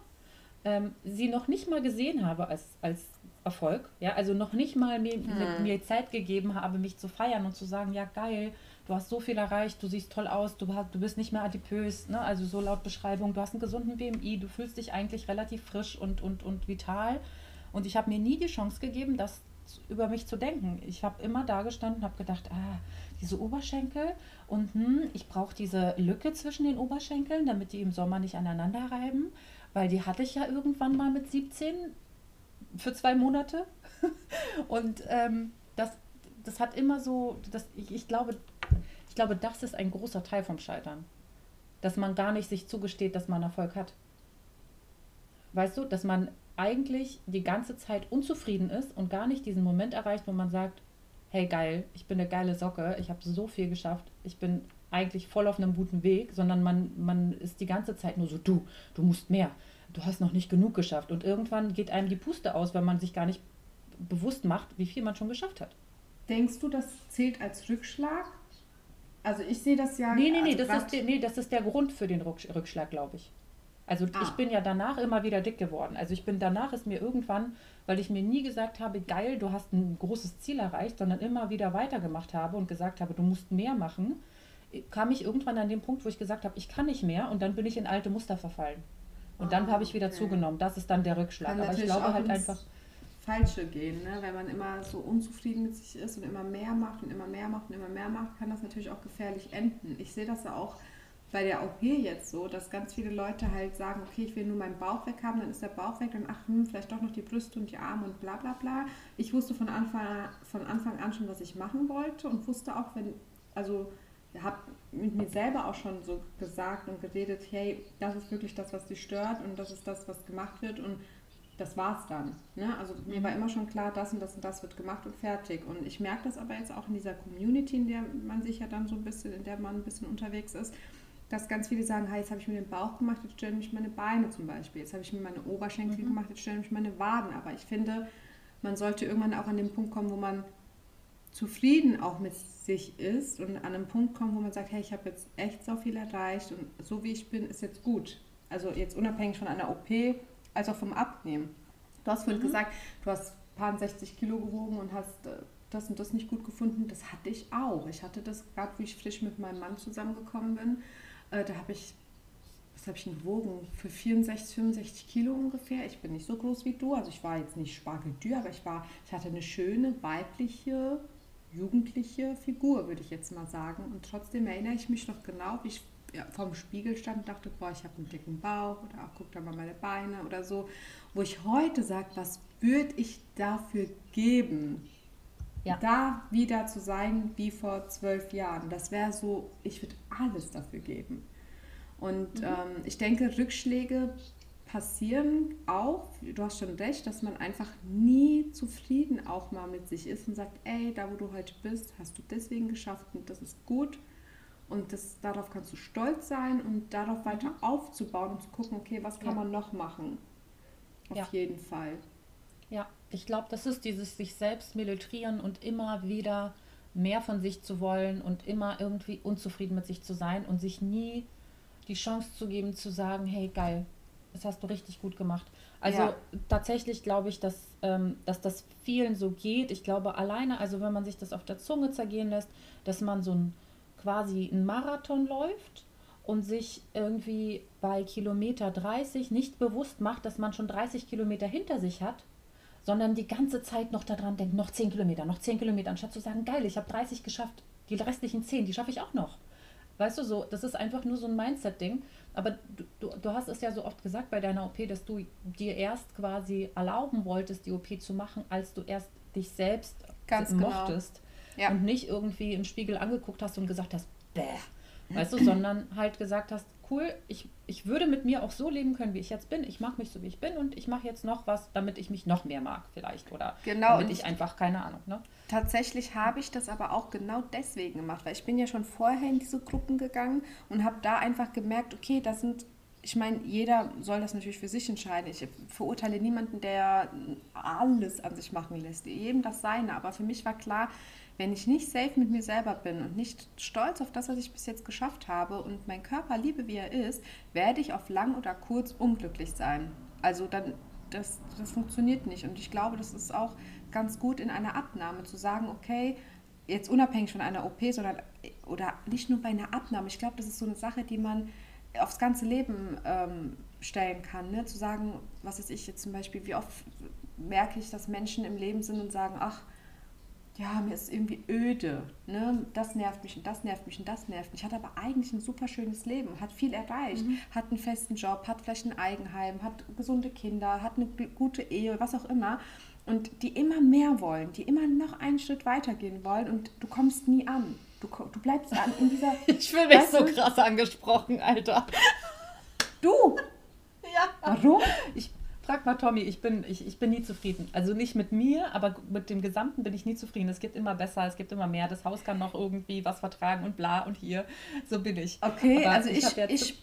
ähm, sie noch nicht mal gesehen habe als, als Erfolg, ja, also noch nicht mal mir, mir, mir Zeit gegeben habe, mich zu feiern und zu sagen, ja geil, du hast so viel erreicht, du siehst toll aus, du, hast, du bist nicht mehr adipös, ne? also so laut Beschreibung, du hast einen gesunden BMI, du fühlst dich eigentlich relativ frisch und, und, und vital und ich habe mir nie die Chance gegeben, das über mich zu denken. Ich habe immer da gestanden und habe gedacht, ah, diese Oberschenkel und hm, ich brauche diese Lücke zwischen den Oberschenkeln, damit die im Sommer nicht aneinander reiben, weil die hatte ich ja irgendwann mal mit 17 für zwei Monate. *laughs* Und ähm, das, das hat immer so, das, ich, ich, glaube, ich glaube, das ist ein großer Teil vom Scheitern. Dass man gar nicht sich zugesteht, dass man Erfolg hat. Weißt du, dass man eigentlich die ganze Zeit unzufrieden ist und gar nicht diesen Moment erreicht, wo man sagt, hey geil, ich bin eine geile Socke, ich habe so viel geschafft, ich bin eigentlich voll auf einem guten Weg, sondern man, man ist die ganze Zeit nur so, du, du musst mehr, du hast noch nicht genug geschafft. Und irgendwann geht einem die Puste aus, weil man sich gar nicht bewusst macht, wie viel man schon geschafft hat. Denkst du, das zählt als Rückschlag? Also ich sehe das ja. Nee, nee, nee, also das ist, der- nee, das ist der Grund für den Rücksch- Rückschlag, glaube ich. Also ich Ah. bin ja danach immer wieder dick geworden. Also ich bin danach ist mir irgendwann, weil ich mir nie gesagt habe, geil, du hast ein großes Ziel erreicht, sondern immer wieder weitergemacht habe und gesagt habe, du musst mehr machen, kam ich irgendwann an den Punkt, wo ich gesagt habe, ich kann nicht mehr und dann bin ich in alte Muster verfallen. Und dann habe ich wieder okay. zugenommen. Das ist dann der Rückschlag. Kann Aber ich glaube auch halt einfach, Falsche gehen, ne? wenn man immer so unzufrieden mit sich ist und immer mehr macht und immer mehr macht und immer mehr macht, kann das natürlich auch gefährlich enden. Ich sehe das ja auch bei der OP jetzt so, dass ganz viele Leute halt sagen, okay, ich will nur meinen Bauch weg haben, dann ist der Bauch weg, dann ach, hm, vielleicht doch noch die Brüste und die Arme und bla bla bla. Ich wusste von Anfang, von Anfang an schon, was ich machen wollte und wusste auch, wenn, also habe mit mir selber auch schon so gesagt und geredet, hey, das ist wirklich das, was dich stört und das ist das, was gemacht wird und das war's dann. Ne? Also mir war immer schon klar, das und das und das wird gemacht und fertig. Und ich merke das aber jetzt auch in dieser Community, in der man sich ja dann so ein bisschen, in der man ein bisschen unterwegs ist, dass ganz viele sagen, hey, jetzt habe ich mir den Bauch gemacht, jetzt stören mich meine Beine zum Beispiel. Jetzt habe ich mir meine Oberschenkel gemacht, jetzt stören mich meine Waden. Aber ich finde, man sollte irgendwann auch an den Punkt kommen, wo man zufrieden auch mit sich ist und an einem Punkt kommen, wo man sagt, hey, ich habe jetzt echt so viel erreicht und so wie ich bin, ist jetzt gut. Also jetzt unabhängig von einer OP, als auch vom Abnehmen. Du hast vorhin gesagt, du hast ein paar 60 Kilo gewogen und hast äh, das und das nicht gut gefunden. Das hatte ich auch. Ich hatte das gerade, wie ich frisch mit meinem Mann zusammengekommen bin. Äh, da habe ich, was was habe ich denn gewogen? Für 64, 65 Kilo ungefähr. Ich bin nicht so groß wie du, also ich war jetzt nicht spargeldür, aber ich war, ich hatte eine schöne weibliche, jugendliche Figur, würde ich jetzt mal sagen. Und trotzdem erinnere ich mich noch genau, wie ich ja, vorm Spiegel stand und dachte, boah, ich habe einen dicken Bauch oder auch guck da mal meine Beine oder so. Wo ich heute sage, was würde ich dafür geben? Ja. Da wieder zu sein wie vor zwölf Jahren. Das wäre so, ich würde alles dafür geben. Und mhm. ähm, ich denke, Rückschläge passieren auch, du hast schon recht, dass man einfach nie zufrieden auch mal mit sich ist und sagt, ey, da wo du heute bist, hast du deswegen geschafft und das ist gut. Und das, darauf kannst du stolz sein und darauf weiter mhm. aufzubauen und zu gucken, okay, was kann ja. man noch machen? Auf ja. jeden Fall. Ja, ich glaube, das ist dieses sich selbst militrieren und immer wieder mehr von sich zu wollen und immer irgendwie unzufrieden mit sich zu sein und sich nie die Chance zu geben, zu sagen, hey, geil, das hast du richtig gut gemacht. Also ja. tatsächlich glaube ich, dass, ähm, dass das vielen so geht. Ich glaube alleine, also wenn man sich das auf der Zunge zergehen lässt, dass man so ein quasi einen Marathon läuft und sich irgendwie bei Kilometer 30 nicht bewusst macht, dass man schon 30 Kilometer hinter sich hat, sondern die ganze Zeit noch daran denkt, noch 10 Kilometer, noch 10 Kilometer, anstatt zu sagen, geil, ich habe 30 geschafft, die restlichen 10, die schaffe ich auch noch. Weißt du, so, das ist einfach nur so ein Mindset-Ding. Aber du, du, du, hast es ja so oft gesagt bei deiner OP, dass du dir erst quasi erlauben wolltest, die OP zu machen, als du erst dich selbst Ganz genau. mochtest. Genau. Ja. Und nicht irgendwie im Spiegel angeguckt hast und gesagt hast, bäh. Weißt du, sondern halt gesagt hast, cool, ich, ich würde mit mir auch so leben können, wie ich jetzt bin. Ich mache mich so, wie ich bin und ich mache jetzt noch was, damit ich mich noch mehr mag vielleicht oder genau, damit ich einfach, keine Ahnung. Ne? Tatsächlich habe ich das aber auch genau deswegen gemacht, weil ich bin ja schon vorher in diese Gruppen gegangen und habe da einfach gemerkt, okay, das sind ich meine, jeder soll das natürlich für sich entscheiden. Ich verurteile niemanden, der alles an sich machen lässt. Jedem das Seine. Aber für mich war klar, wenn ich nicht safe mit mir selber bin und nicht stolz auf das, was ich bis jetzt geschafft habe und meinen Körper liebe, wie er ist, werde ich auf lang oder kurz unglücklich sein. Also dann, das, das funktioniert nicht. Und ich glaube, das ist auch ganz gut in einer Abnahme zu sagen, okay, jetzt unabhängig von einer OP, sondern oder nicht nur bei einer Abnahme. Ich glaube, das ist so eine Sache, die man aufs ganze Leben ähm, stellen kann. Ne? Zu sagen, was ist ich jetzt zum Beispiel, wie oft merke ich, dass Menschen im Leben sind und sagen, ach, ja, mir ist irgendwie öde, ne? das nervt mich und das nervt mich und das nervt mich. Hat aber eigentlich ein super schönes Leben, hat viel erreicht, mhm. hat einen festen Job, hat vielleicht ein Eigenheim, hat gesunde Kinder, hat eine gute Ehe, was auch immer. Und die immer mehr wollen, die immer noch einen Schritt weitergehen wollen und du kommst nie an. Du, du bleibst an in dieser. *laughs* ich fühle mich so krass angesprochen, Alter. Du! Ja. Warum? Ich, Frag mal Tommy, ich bin, ich, ich bin nie zufrieden. Also nicht mit mir, aber mit dem Gesamten bin ich nie zufrieden. Es gibt immer besser, es gibt immer mehr. Das Haus kann noch irgendwie was vertragen und bla und hier. So bin ich. Okay, aber also ich, ich,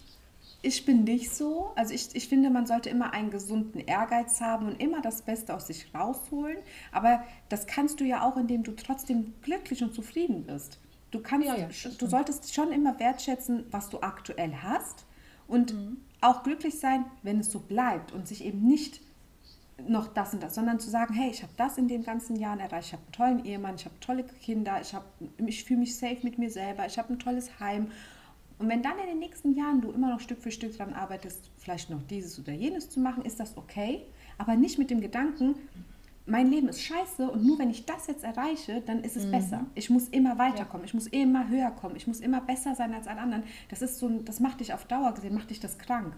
ich, bin nicht so. Also ich, ich finde, man sollte immer einen gesunden Ehrgeiz haben und immer das Beste aus sich rausholen. Aber das kannst du ja auch, indem du trotzdem glücklich und zufrieden bist. Du kannst, ja, ja, du solltest schon immer wertschätzen, was du aktuell hast und mhm auch glücklich sein, wenn es so bleibt und sich eben nicht noch das und das, sondern zu sagen, hey, ich habe das in den ganzen Jahren erreicht, ich habe einen tollen Ehemann, ich habe tolle Kinder, ich, ich fühle mich safe mit mir selber, ich habe ein tolles Heim. Und wenn dann in den nächsten Jahren du immer noch Stück für Stück daran arbeitest, vielleicht noch dieses oder jenes zu machen, ist das okay, aber nicht mit dem Gedanken, mein Leben ist scheiße und nur wenn ich das jetzt erreiche, dann ist es mhm. besser. Ich muss immer weiterkommen, ja. ich muss immer höher kommen, ich muss immer besser sein als alle anderen. Das ist so, das macht dich auf Dauer gesehen, macht dich das krank.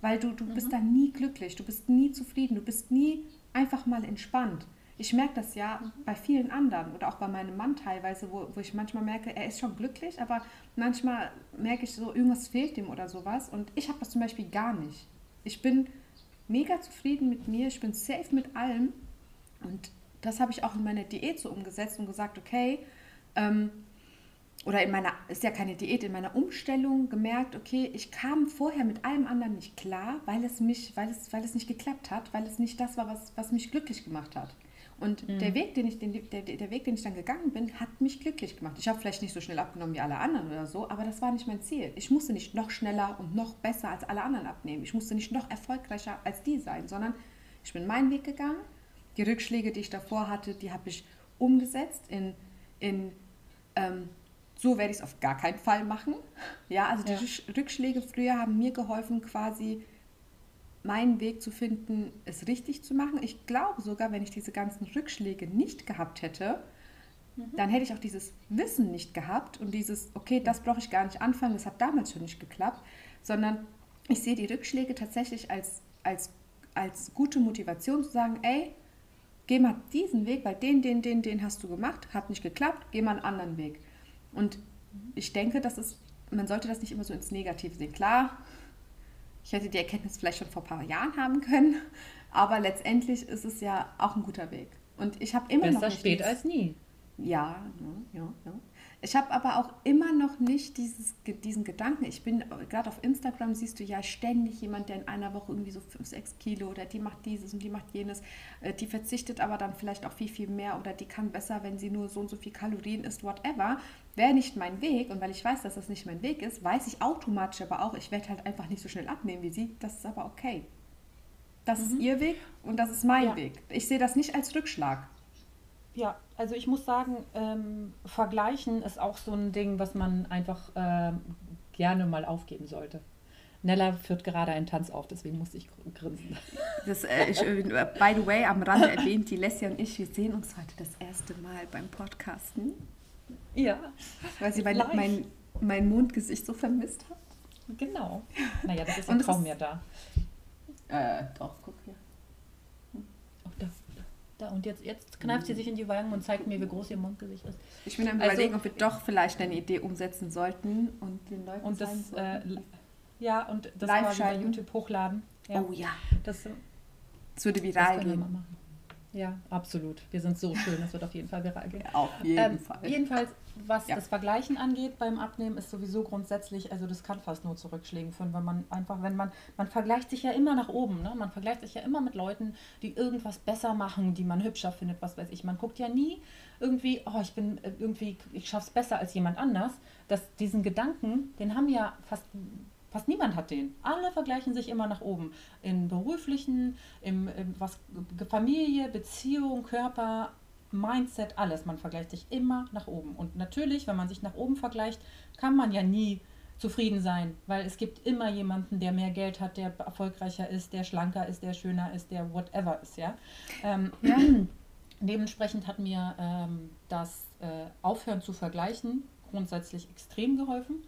Weil du, du mhm. bist dann nie glücklich, du bist nie zufrieden, du bist nie einfach mal entspannt. Ich merke das ja mhm. bei vielen anderen oder auch bei meinem Mann teilweise, wo, wo ich manchmal merke, er ist schon glücklich, aber manchmal merke ich so, irgendwas fehlt ihm oder sowas. Und ich habe das zum Beispiel gar nicht. Ich bin mega zufrieden mit mir, ich bin safe mit allem und das habe ich auch in meiner Diät so umgesetzt und gesagt, okay, ähm, oder in meiner, ist ja keine Diät, in meiner Umstellung gemerkt, okay, ich kam vorher mit allem anderen nicht klar, weil es mich, weil es, weil es nicht geklappt hat, weil es nicht das war, was, was mich glücklich gemacht hat. Und mhm. der, Weg, den ich, den, der, der Weg, den ich dann gegangen bin, hat mich glücklich gemacht. Ich habe vielleicht nicht so schnell abgenommen wie alle anderen oder so, aber das war nicht mein Ziel. Ich musste nicht noch schneller und noch besser als alle anderen abnehmen. Ich musste nicht noch erfolgreicher als die sein, sondern ich bin meinen Weg gegangen die Rückschläge, die ich davor hatte, die habe ich umgesetzt in, in ähm, So werde ich es auf gar keinen Fall machen. Ja, also die Ja. Rück- Rückschläge früher haben mir geholfen, quasi meinen Weg zu finden, es richtig zu machen. Ich glaube sogar, wenn ich diese ganzen Rückschläge nicht gehabt hätte, dann hätte ich auch dieses Wissen nicht gehabt und dieses, okay, das brauche ich gar nicht anfangen, das hat damals schon nicht geklappt, sondern ich sehe die Rückschläge tatsächlich als, als, als gute Motivation zu sagen, ey, geh mal diesen Weg, weil den, den, den, den hast du gemacht, hat nicht geklappt, geh mal einen anderen Weg. Und ich denke, das ist, man sollte das nicht immer so ins Negative sehen. Klar, ich hätte die Erkenntnis vielleicht schon vor ein paar Jahren haben können, aber letztendlich ist es ja auch ein guter Weg. Und ich habe immer noch Besser spät als nie. ja, ja, ja, ja. Ich habe aber auch immer noch nicht dieses, diesen Gedanken. Ich bin, gerade auf Instagram siehst du ja ständig jemand, der in einer Woche irgendwie so 5, 6 Kilo oder die macht dieses und die macht jenes. Äh, Die verzichtet aber dann vielleicht auch viel, viel mehr oder die kann besser, wenn sie nur so und so viel Kalorien isst, whatever. Wäre nicht mein Weg und weil ich weiß, dass das nicht mein Weg ist, weiß ich automatisch aber auch, ich werde halt einfach nicht so schnell abnehmen wie sie. Das ist aber okay. Das ist ihr Weg und das ist mein Ja. Weg. Ich sehe das nicht als Rückschlag. Ja, also ich muss sagen, ähm, vergleichen ist auch so ein Ding, was man einfach ähm, gerne mal aufgeben sollte. Nella führt gerade einen Tanz auf, deswegen musste ich gr- grinsen. Das, äh, ich, äh, by the way, am Rande erwähnt, die Lesja und ich, wir sehen uns heute das erste Mal beim Podcasten, Ja, weil sie mein, mein, mein Mondgesicht so vermisst hat. genau. Naja, das ist kaum ist- mehr da. Äh, doch, guck hier. Da. Und jetzt, jetzt kneift sie sich in die Wangen und zeigt mir, wie groß ihr Mundgesicht ist. Ich bin am Also- überlegen, ob wir doch vielleicht eine Idee umsetzen sollten und den Leuten Und das, äh, ja, und das Live quasi bei. YouTube hochladen. Ja, Oh ja, das, das würde viral mal gehen. Ja, absolut. Wir sind so schön, das wird auf jeden Fall viral gehen. Auf jeden Ähm, Fall. Jedenfalls, was Ja. das Vergleichen angeht beim Abnehmen, ist sowieso grundsätzlich, also das kann fast nur zu Rückschlägen führen, weil man einfach, wenn man, man vergleicht sich ja immer nach oben, ne? Man vergleicht sich ja immer mit Leuten, die irgendwas besser machen, die man hübscher findet, was weiß ich. Man guckt ja nie irgendwie, oh, ich bin äh, irgendwie, ich schaff's besser als jemand anders. Das, diesen Gedanken, den haben ja fast Fast niemand hat den. Alle vergleichen sich immer nach oben. Im beruflichen, im, im was Familie, Beziehung, Körper, Mindset, alles. Man vergleicht sich immer nach oben. Und natürlich, wenn man sich nach oben vergleicht, kann man ja nie zufrieden sein, weil es gibt immer jemanden, der mehr Geld hat, der erfolgreicher ist, der schlanker ist, der schöner ist, der whatever ist, ja. Ähm, *clears throat* Dementsprechend hat mir ähm, das äh, Aufhören zu vergleichen grundsätzlich extrem geholfen.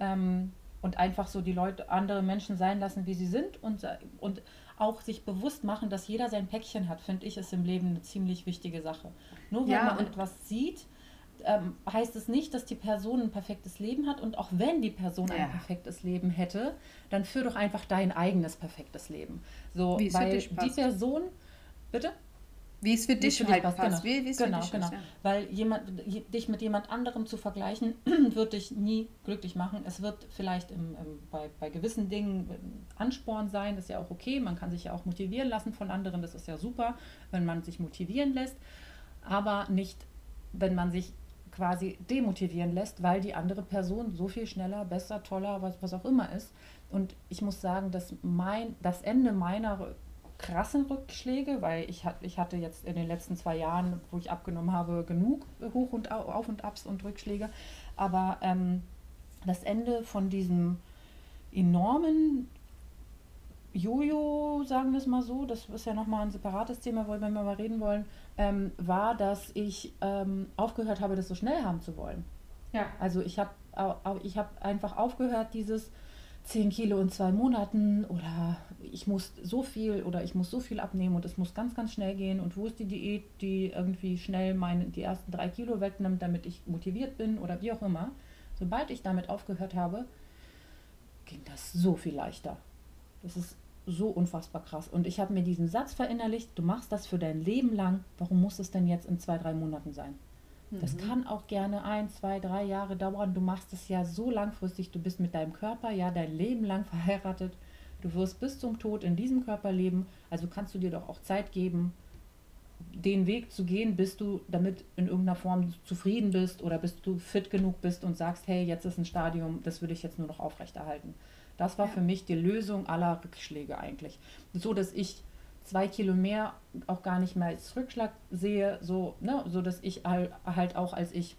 Ähm, und einfach so die Leute, andere Menschen sein lassen, wie sie sind und, und auch sich bewusst machen, dass jeder sein Päckchen hat, finde ich, ist im Leben eine ziemlich wichtige Sache. Nur weil Ja, man etwas sieht, ähm, heißt es nicht, dass die Person ein perfektes Leben hat. Und auch wenn die Person Ja. ein perfektes Leben hätte, dann führ doch einfach dein eigenes perfektes Leben. So, weil die. Person, bitte? Wie es für dich für halt passt, passt. Genau, Wie, wie genau, dich genau. ist, ja. Weil jemand, je- dich mit jemand anderem zu vergleichen, *clears throat* wird dich nie glücklich machen. Es wird vielleicht im, im, bei, bei gewissen Dingen ein Ansporn sein, das ist ja auch okay. Man kann sich ja auch motivieren lassen von anderen, das ist ja super, wenn man sich motivieren lässt. Aber nicht, wenn man sich quasi demotivieren lässt, weil die andere Person so viel schneller, besser, toller, was, was auch immer ist. Und ich muss sagen, dass mein, das Ende meiner krassen Rückschläge, weil ich, ich hatte jetzt in den letzten zwei Jahren, wo ich abgenommen habe, genug Hoch- und Au- Auf- und Abs und Rückschläge. Aber ähm, das Ende von diesem enormen Jojo, sagen wir es mal so, das ist ja nochmal ein separates Thema, worüber wir mal reden wollen, ähm, war, dass ich ähm, aufgehört habe, das so schnell haben zu wollen. Ja. Also ich habe ich hab einfach aufgehört, dieses 10 Kilo in zwei Monaten oder ich muss so viel oder ich muss so viel abnehmen und es muss ganz, ganz schnell gehen und wo ist die Diät, die irgendwie schnell meine, die ersten drei Kilo wegnimmt, damit ich motiviert bin oder wie auch immer. Sobald ich damit aufgehört habe, ging das so viel leichter. Das ist so unfassbar krass. Und ich habe mir diesen Satz verinnerlicht, du machst das für dein Leben lang, warum muss es denn jetzt in zwei, drei Monaten sein? Das kann auch gerne ein, zwei, drei Jahre dauern. Du machst es ja so langfristig, du bist mit deinem Körper ja dein Leben lang *laughs* verheiratet. Du wirst bis zum Tod in diesem Körper leben. Also kannst du dir doch auch Zeit geben, den Weg zu gehen, bis du damit in irgendeiner Form zufrieden bist oder bis du fit genug bist und sagst, hey, jetzt ist ein Stadium, das würde ich jetzt nur noch aufrechterhalten. Das war Ja. für mich die Lösung aller Rückschläge eigentlich. So, dass ich zwei Kilo mehr auch gar nicht mehr als Rückschlag sehe, so, ne, so dass ich halt, auch als ich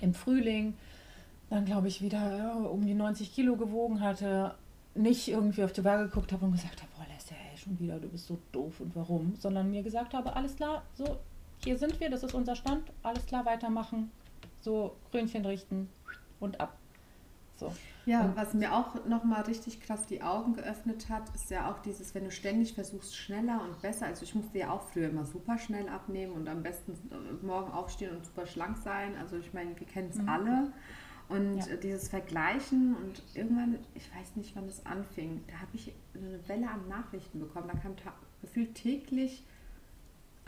im Frühling dann glaube ich wieder ja, um die 90 Kilo gewogen hatte, nicht irgendwie auf die Waage geguckt habe und gesagt habe, boah, Leslie, ey, schon wieder, du bist so doof und warum, sondern mir gesagt habe, alles klar, so, hier sind wir, das ist unser Stand, alles klar, weitermachen, so Krönchen richten und ab. So. Ja, und was mir auch nochmal richtig krass die Augen geöffnet hat, ist ja auch dieses, wenn du ständig versuchst, schneller und besser, also ich musste ja auch früher immer super schnell abnehmen und am besten morgen aufstehen und super schlank sein, also ich meine, wir kennen es mhm. alle. Und ja. dieses Vergleichen und irgendwann, ich weiß nicht, wann das anfing, da habe ich eine Welle an Nachrichten bekommen. Da kam gefühlt täglich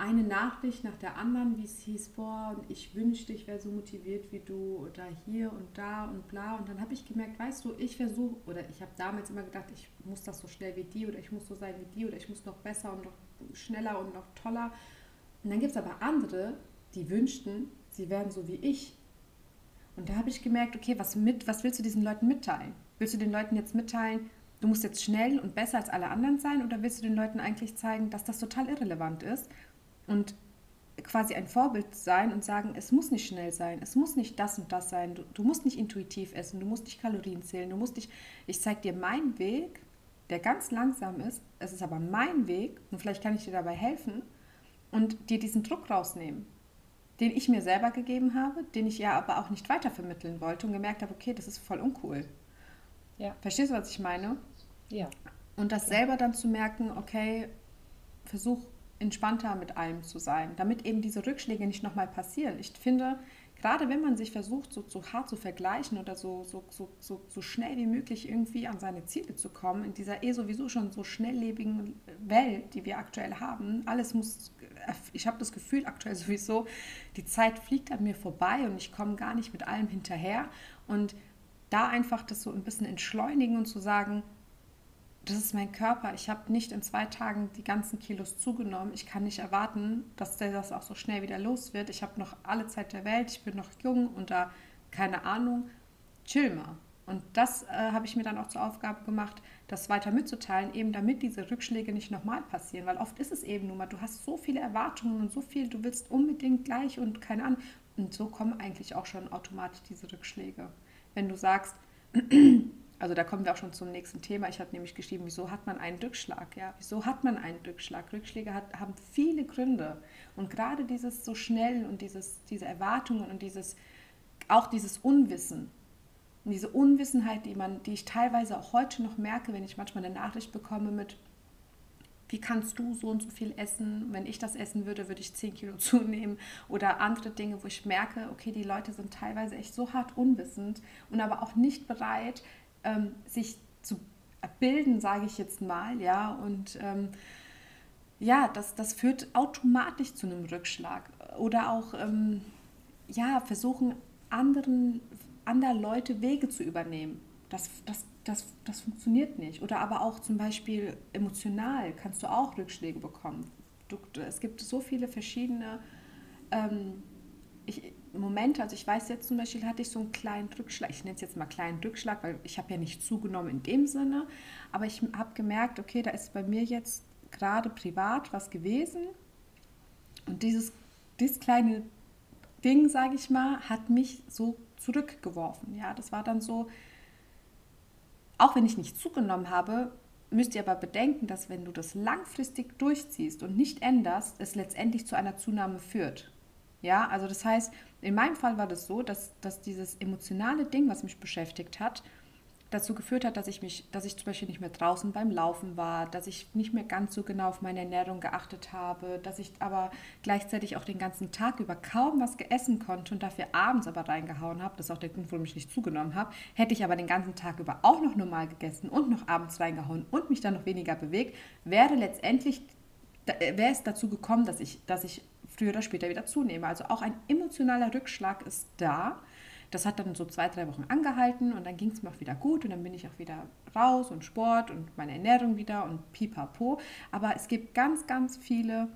eine Nachricht nach der anderen, wie es hieß, boah, und ich wünschte, ich wäre so motiviert wie du oder hier und da und bla. Und dann habe ich gemerkt, weißt du, ich versuche, oder ich habe damals immer gedacht, ich muss das so schnell wie die oder ich muss so sein wie die oder ich muss noch besser und noch schneller und noch toller. Und dann gibt es aber andere, die wünschten, sie wären so wie ich. Und da habe ich gemerkt, okay, was, mit, was willst du diesen Leuten mitteilen? Willst du den Leuten jetzt mitteilen, du musst jetzt schnell und besser als alle anderen sein oder willst du den Leuten eigentlich zeigen, dass das total irrelevant ist und quasi ein Vorbild sein und sagen, es muss nicht schnell sein, es muss nicht das und das sein, du, du musst nicht intuitiv essen, du musst nicht Kalorien zählen, du musst nicht, ich zeige dir meinen Weg, der ganz langsam ist, es ist aber mein Weg und vielleicht kann ich dir dabei helfen und dir diesen Druck rausnehmen den ich mir selber gegeben habe, den ich ja aber auch nicht weitervermitteln wollte und gemerkt habe, okay, das ist voll uncool. Ja. Verstehst du, was ich meine? Ja. Und das ja. selber dann zu merken, okay, versuch entspannter mit allem zu sein, damit eben diese Rückschläge nicht nochmal passieren. Ich finde, gerade wenn man sich versucht, so, so hart zu vergleichen oder so, so, so, so, so schnell wie möglich irgendwie an seine Ziele zu kommen, in dieser eh sowieso schon so schnelllebigen Welt, die wir aktuell haben, alles muss, ich habe das Gefühl aktuell *laughs* sowieso, die Zeit fliegt an mir vorbei und ich komme gar nicht mit allem hinterher. Und da einfach das so ein bisschen entschleunigen und zu sagen, das ist mein Körper. Ich habe nicht in zwei Tagen die ganzen Kilos zugenommen. Ich kann nicht erwarten, dass der das auch so schnell wieder los wird. Ich habe noch alle Zeit der Welt. Ich bin noch jung und da keine Ahnung. Chill mal. Und das äh, habe ich mir dann auch zur Aufgabe gemacht, das weiter mitzuteilen, eben damit diese Rückschläge nicht nochmal passieren. Weil oft ist es eben nun mal, du hast so viele Erwartungen und so viel, du willst unbedingt gleich und keine Ahnung. Und so kommen eigentlich auch schon automatisch diese Rückschläge. Wenn du sagst, *clears throat* also da kommen wir auch schon zum nächsten Thema. Ich habe nämlich geschrieben, wieso hat man einen Rückschlag? Ja, wieso hat man einen Rückschlag? Rückschläge hat, haben viele Gründe. Und gerade dieses so schnell und dieses, diese Erwartungen und dieses, auch dieses Unwissen, diese Unwissenheit, die, man, die ich teilweise auch heute noch merke, wenn ich manchmal eine Nachricht bekomme mit, wie kannst du so und so viel essen? Wenn ich das essen würde, würde ich 10 Kilo *laughs* zunehmen. Oder andere Dinge, wo ich merke, okay, die Leute sind teilweise echt so hart unwissend und aber auch nicht bereit, ähm, sich zu bilden, sage ich jetzt mal, ja, und ähm, ja, das, das führt automatisch zu einem Rückschlag. Oder auch, ähm, ja, versuchen, anderen, anderer Leute Wege zu übernehmen. Das, das, das, das funktioniert nicht. Oder aber auch zum Beispiel emotional kannst du auch Rückschläge bekommen. Du, es gibt so viele verschiedene ähm, Momente, also ich weiß jetzt zum Beispiel, hatte ich so einen kleinen Rückschlag, ich nenne es jetzt mal kleinen Rückschlag, weil ich habe ja nicht zugenommen in dem Sinne, aber ich habe gemerkt, okay, da ist bei mir jetzt gerade privat was gewesen und dieses, dieses kleine Ding, sage ich mal, hat mich so zurückgeworfen. Ja, das war dann so, auch wenn ich nicht zugenommen habe, müsst ihr aber bedenken, dass wenn du das langfristig durchziehst und nicht änderst, es letztendlich zu einer Zunahme führt. Ja, also das heißt, in meinem Fall war das so, dass, dass dieses emotionale Ding, was mich beschäftigt hat, dazu geführt hat, dass ich mich, dass ich zum Beispiel nicht mehr draußen beim Laufen war, dass ich nicht mehr ganz so genau auf meine Ernährung geachtet habe, dass ich aber gleichzeitig auch den ganzen Tag über kaum was geessen konnte und dafür abends aber reingehauen habe. Das ist auch der Grund, warum ich nicht zugenommen habe. Hätte ich aber den ganzen Tag über auch noch normal gegessen und noch abends reingehauen und mich dann noch weniger bewegt, wäre letztendlich wäre es dazu gekommen, dass ich, dass ich früher oder später wieder zunehme. Also auch ein emotionaler Rückschlag ist da. Das hat dann so zwei, drei Wochen angehalten und dann ging es mir auch wieder gut und dann bin ich auch wieder raus und Sport und meine Ernährung wieder und pipapo. Aber es gibt ganz, ganz viele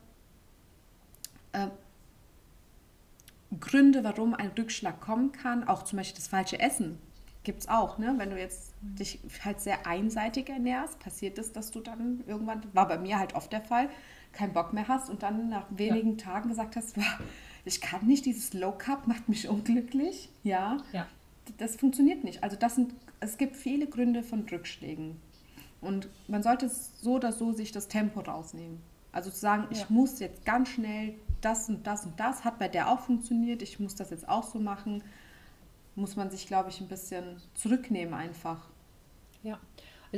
äh, Gründe, warum ein Rückschlag kommen kann. Auch zum Beispiel das falsche Essen gibt es auch. Ne? Wenn du jetzt dich halt sehr einseitig ernährst, passiert es, dass du dann irgendwann, war bei mir halt oft der Fall, keinen Bock mehr hast und dann nach wenigen ja. Tagen gesagt hast, ich kann nicht, dieses Low Carb macht mich unglücklich. Ja. ja. das funktioniert nicht. Also das sind, es gibt viele Gründe von Rückschlägen. Und man sollte so oder so sich das Tempo rausnehmen. Also zu sagen, ja. ich muss jetzt ganz schnell das und das und das, hat bei der auch funktioniert, ich muss das jetzt auch so machen, muss man sich, glaube ich, ein bisschen zurücknehmen einfach. Ja,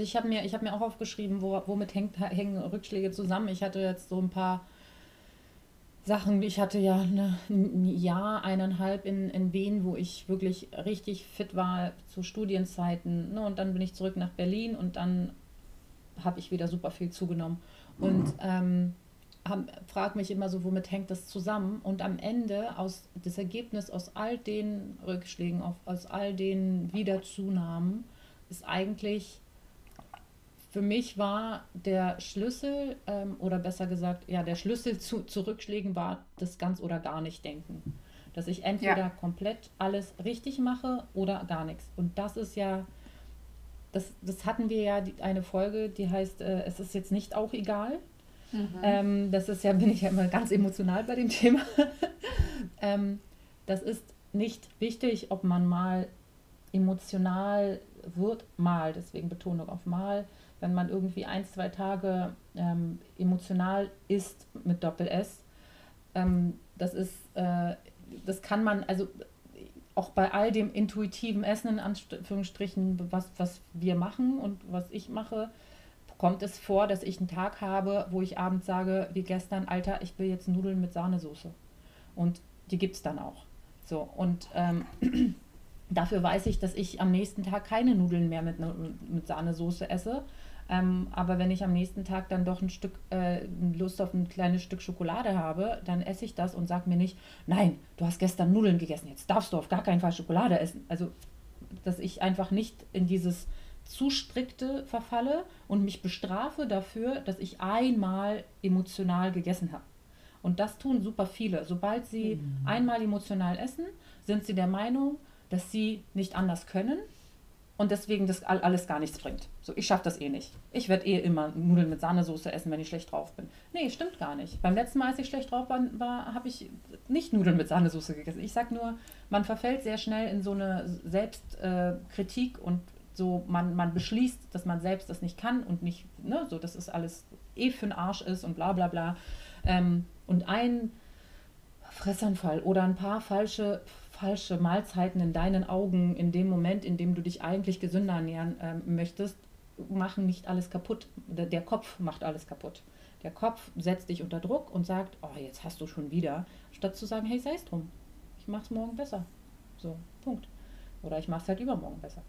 ich habe mir, hab mir auch aufgeschrieben, wo, womit hängt, hängen Rückschläge zusammen. Ich hatte jetzt so ein paar Sachen. Ich hatte ja eine, ein Jahr, eineinhalb in, in Wien, wo ich wirklich richtig fit war zu Studienzeiten. Ne? Und dann bin ich zurück nach Berlin und dann habe ich wieder super viel zugenommen. Und ähm, frage mich immer so, womit hängt das zusammen? Und am Ende, aus das Ergebnis aus all den Rückschlägen, aus all den Wiederzunahmen, ist eigentlich für mich war der Schlüssel, ähm, oder besser gesagt, ja, der Schlüssel zu, zu Rückschlägen war das ganz oder gar nicht denken. Dass ich entweder ja. komplett alles richtig mache oder gar nichts. Und das ist ja, das, das hatten wir ja die, eine Folge, die heißt, äh, es ist jetzt nicht auch egal. Mhm. Ähm, das ist ja, *laughs* bin ich ja immer ganz emotional bei dem Thema. *laughs* ähm, das ist nicht wichtig, ob man mal emotional wird, mal, deswegen Betonung auf mal, wenn man irgendwie ein, zwei Tage ähm, emotional ist mit Doppel-S. Ähm, das ist, äh, das kann man, also auch bei all dem intuitiven Essen, in Anführungsstrichen, was, was wir machen und was ich mache, kommt es vor, dass ich einen Tag habe, wo ich abends sage, wie gestern, Alter, ich will jetzt Nudeln mit Sahnesoße. Und die gibt es dann auch. So, und ähm, *clears throat* dafür weiß ich, dass ich am nächsten Tag keine Nudeln mehr mit, mit Sahnesoße esse, ähm, aber wenn ich am nächsten Tag dann doch ein Stück äh, Lust auf ein kleines Stück Schokolade habe, dann esse ich das und sage mir nicht, nein, du hast gestern Nudeln gegessen, jetzt darfst du auf gar keinen Fall Schokolade essen. Also, dass ich einfach nicht in dieses zu strikte verfalle und mich bestrafe dafür, dass ich einmal emotional gegessen habe. Und das tun super viele. Sobald sie mhm. einmal emotional essen, sind sie der Meinung, dass sie nicht anders können und deswegen das alles gar nichts bringt. So, ich schaffe das eh nicht. Ich werde eh immer Nudeln mit Sahnesoße essen, wenn ich schlecht drauf bin. Nee, stimmt gar nicht. Beim letzten Mal, als ich schlecht drauf war, war habe ich nicht Nudeln mit Sahnesoße gegessen. Ich sage nur, man verfällt sehr schnell in so eine Selbstkritik äh, und so, man, man beschließt, dass man selbst das nicht kann und nicht, ne, so, dass es alles eh für den Arsch ist und bla bla bla. Ähm, und ein Fressanfall oder ein paar falsche falsche Mahlzeiten in deinen Augen in dem Moment, in dem du dich eigentlich gesünder ernähren äh, möchtest, machen nicht alles kaputt. Der, der, Kopf macht alles kaputt. Der Kopf setzt dich unter Druck und sagt, oh, jetzt hast du schon wieder, statt zu sagen, hey, sei es drum. Ich mach's morgen besser. So, Punkt. Oder ich mach's halt übermorgen besser.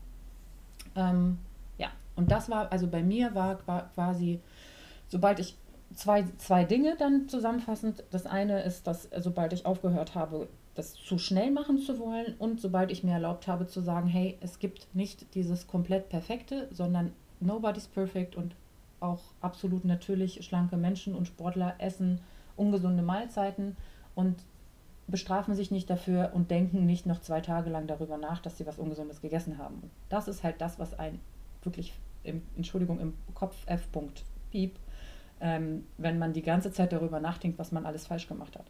Ähm, ja, und das war, also bei mir war, quasi, sobald ich zwei, zwei Dinge dann zusammenfassend. Das eine ist, dass sobald ich aufgehört habe, das zu schnell machen zu wollen und sobald ich mir erlaubt habe zu sagen, hey, es gibt nicht dieses komplett perfekte, sondern nobody's perfect und auch absolut natürlich schlanke Menschen und Sportler essen ungesunde Mahlzeiten und bestrafen sich nicht dafür und denken nicht noch zwei Tage lang darüber nach, dass sie was Ungesundes gegessen haben. Das ist halt das, was ein wirklich, im, Entschuldigung, im Kopf F. Piep, ähm, wenn man die ganze Zeit darüber nachdenkt, was man alles falsch gemacht hat.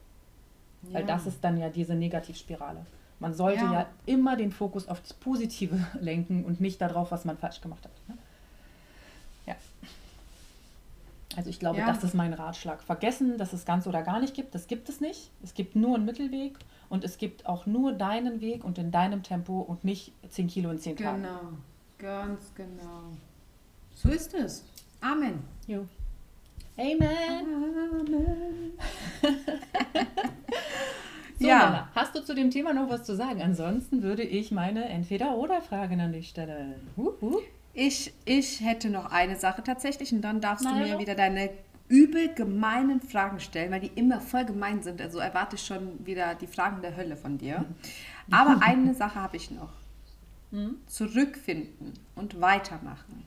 Ja. Weil das ist dann ja diese Negativspirale. Man sollte ja. ja. immer den Fokus auf das Positive *laughs* lenken und nicht darauf, was man falsch gemacht hat. Ne? Ja. Also ich glaube, ja. das ist mein Ratschlag. Vergessen, dass es ganz oder gar nicht gibt. Das gibt es nicht. Es gibt nur einen Mittelweg und es gibt auch nur deinen Weg und in deinem Tempo und nicht 10 Kilo in 10 Tagen. Genau, ganz genau. So ist es. Amen. Jo. Amen. Amen. *laughs* so, ja. Nana, hast du zu dem Thema noch was zu sagen? Ansonsten würde ich meine Entweder-Oder-Fragen an dich stellen. Huhu. Ich, ich hätte noch eine Sache tatsächlich und dann darfst Nein, du mir doch. wieder deine übel gemeinen Fragen stellen, weil die immer voll gemein sind. Also erwarte ich schon wieder die Fragen der Hölle von dir. Aber eine Sache habe ich noch. Hm? Zurückfinden und weitermachen.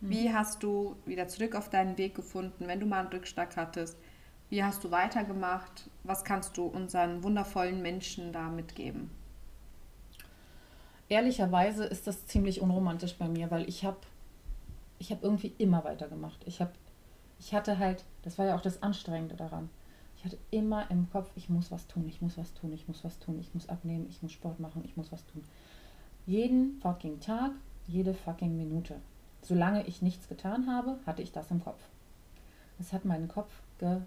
Hm. Wie hast du wieder zurück auf deinen Weg gefunden, wenn du mal einen Rückschlag hattest? Wie hast du weitergemacht? Was kannst du unseren wundervollen Menschen da mitgeben? Ehrlicherweise ist das ziemlich unromantisch bei mir, weil ich habe ich hab irgendwie immer weitergemacht. Ich, hab, ich hatte halt, das war ja auch das Anstrengende daran. Ich hatte immer im Kopf, ich muss was tun, ich muss was tun, ich muss was tun, ich muss abnehmen, ich muss Sport machen, ich muss was tun. Jeden fucking Tag, jede fucking Minute. Solange ich nichts getan habe, hatte ich das im Kopf. Es hat meinen Kopf ge...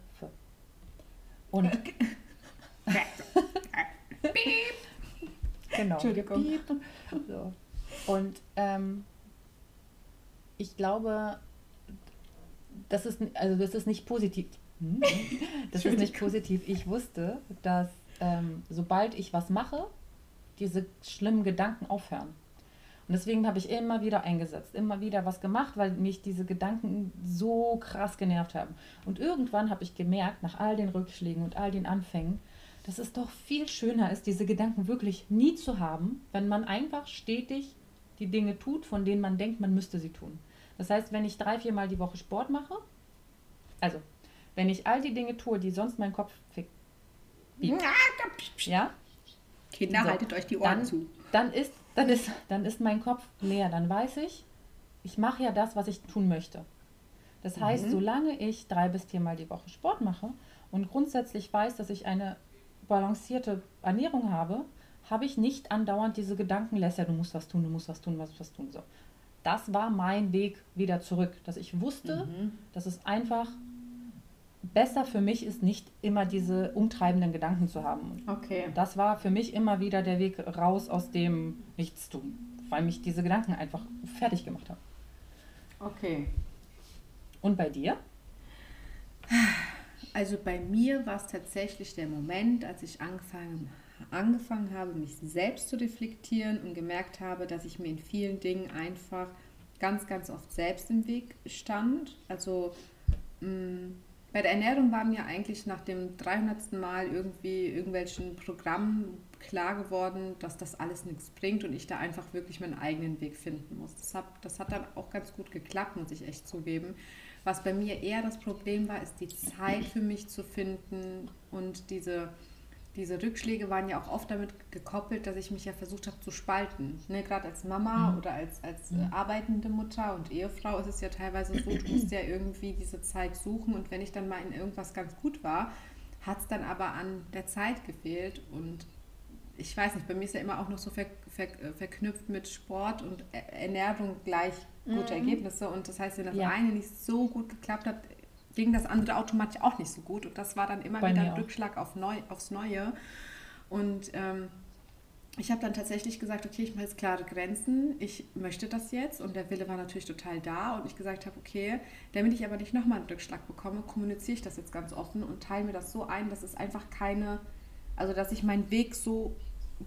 Und genau, Entschuldigung. gepiept und, so. und ähm, ich glaube, das ist, also das ist nicht positiv. Hm? Das ist nicht positiv. Ich wusste, dass ähm, sobald ich was mache, diese schlimmen Gedanken aufhören. Und deswegen habe ich immer wieder eingesetzt, immer wieder was gemacht, weil mich diese Gedanken so krass genervt haben. Und irgendwann habe ich gemerkt, nach all den Rückschlägen und all den Anfängen, dass es doch viel schöner ist, diese Gedanken wirklich nie zu haben, wenn man einfach stetig die Dinge tut, von denen man denkt, man müsste sie tun. Das heißt, wenn ich drei, viermal die Woche Sport mache, also wenn ich all die Dinge tue, die sonst mein Kopf fickt, ja, Kinder, So, haltet euch die Ohren dann, zu. Dann ist, dann, ist, dann ist mein Kopf leer. Dann weiß ich, ich mache ja das, was ich tun möchte. Das heißt, Mhm. solange ich drei bis viermal die Woche Sport mache und grundsätzlich weiß, dass ich eine balancierte Ernährung habe, habe ich nicht andauernd diese Gedanken, Lesja, du musst was tun, du musst was tun, was was tun. So. Das war mein Weg wieder zurück, dass ich wusste, Mhm. dass es einfach besser für mich ist, nicht immer diese umtreibenden Gedanken zu haben. Okay. Das war für mich immer wieder der Weg raus aus dem Nichtstun, weil mich diese Gedanken einfach fertig gemacht haben. Okay. Und bei dir? Also bei mir war es tatsächlich der Moment, als ich angefangen, angefangen habe, mich selbst zu reflektieren und gemerkt habe, dass ich mir in vielen Dingen einfach ganz, ganz oft selbst im Weg stand. Also mh, bei der Ernährung war mir eigentlich nach dem 300. Mal irgendwie irgendwelchen Programmen klar geworden, dass das alles nichts bringt und ich da einfach wirklich meinen eigenen Weg finden muss. Das hat, das hat dann auch ganz gut geklappt, muss ich echt zugeben. Was bei mir eher das Problem war, ist die Zeit für mich zu finden und diese, diese Rückschläge waren ja auch oft damit gekoppelt, dass ich mich ja versucht habe zu spalten. Ne, Gerade als Mama Mhm. oder als, als äh, arbeitende Mutter und Ehefrau ist es ja teilweise so, du musst ja irgendwie diese Zeit suchen und wenn ich dann mal in irgendwas ganz gut war, hat es dann aber an der Zeit gefehlt und ich weiß nicht, bei mir ist ja immer auch noch so ver, ver, äh, verknüpft mit Sport und Ä- Ernährung gleich gute Ergebnisse. Und das heißt, wenn das Ja. eine nicht so gut geklappt hat, ging das andere automatisch auch nicht so gut. Und das war dann immer Bei wieder ein. Rückschlag auf neu, aufs Neue. Und ähm, ich habe dann tatsächlich gesagt, okay, ich mache jetzt klare Grenzen, ich möchte das jetzt und der Wille war natürlich total da und ich gesagt habe, okay, damit ich aber nicht nochmal einen Rückschlag bekomme, kommuniziere ich das jetzt ganz offen und teile mir das so ein, dass es einfach keine, also dass ich meinen Weg so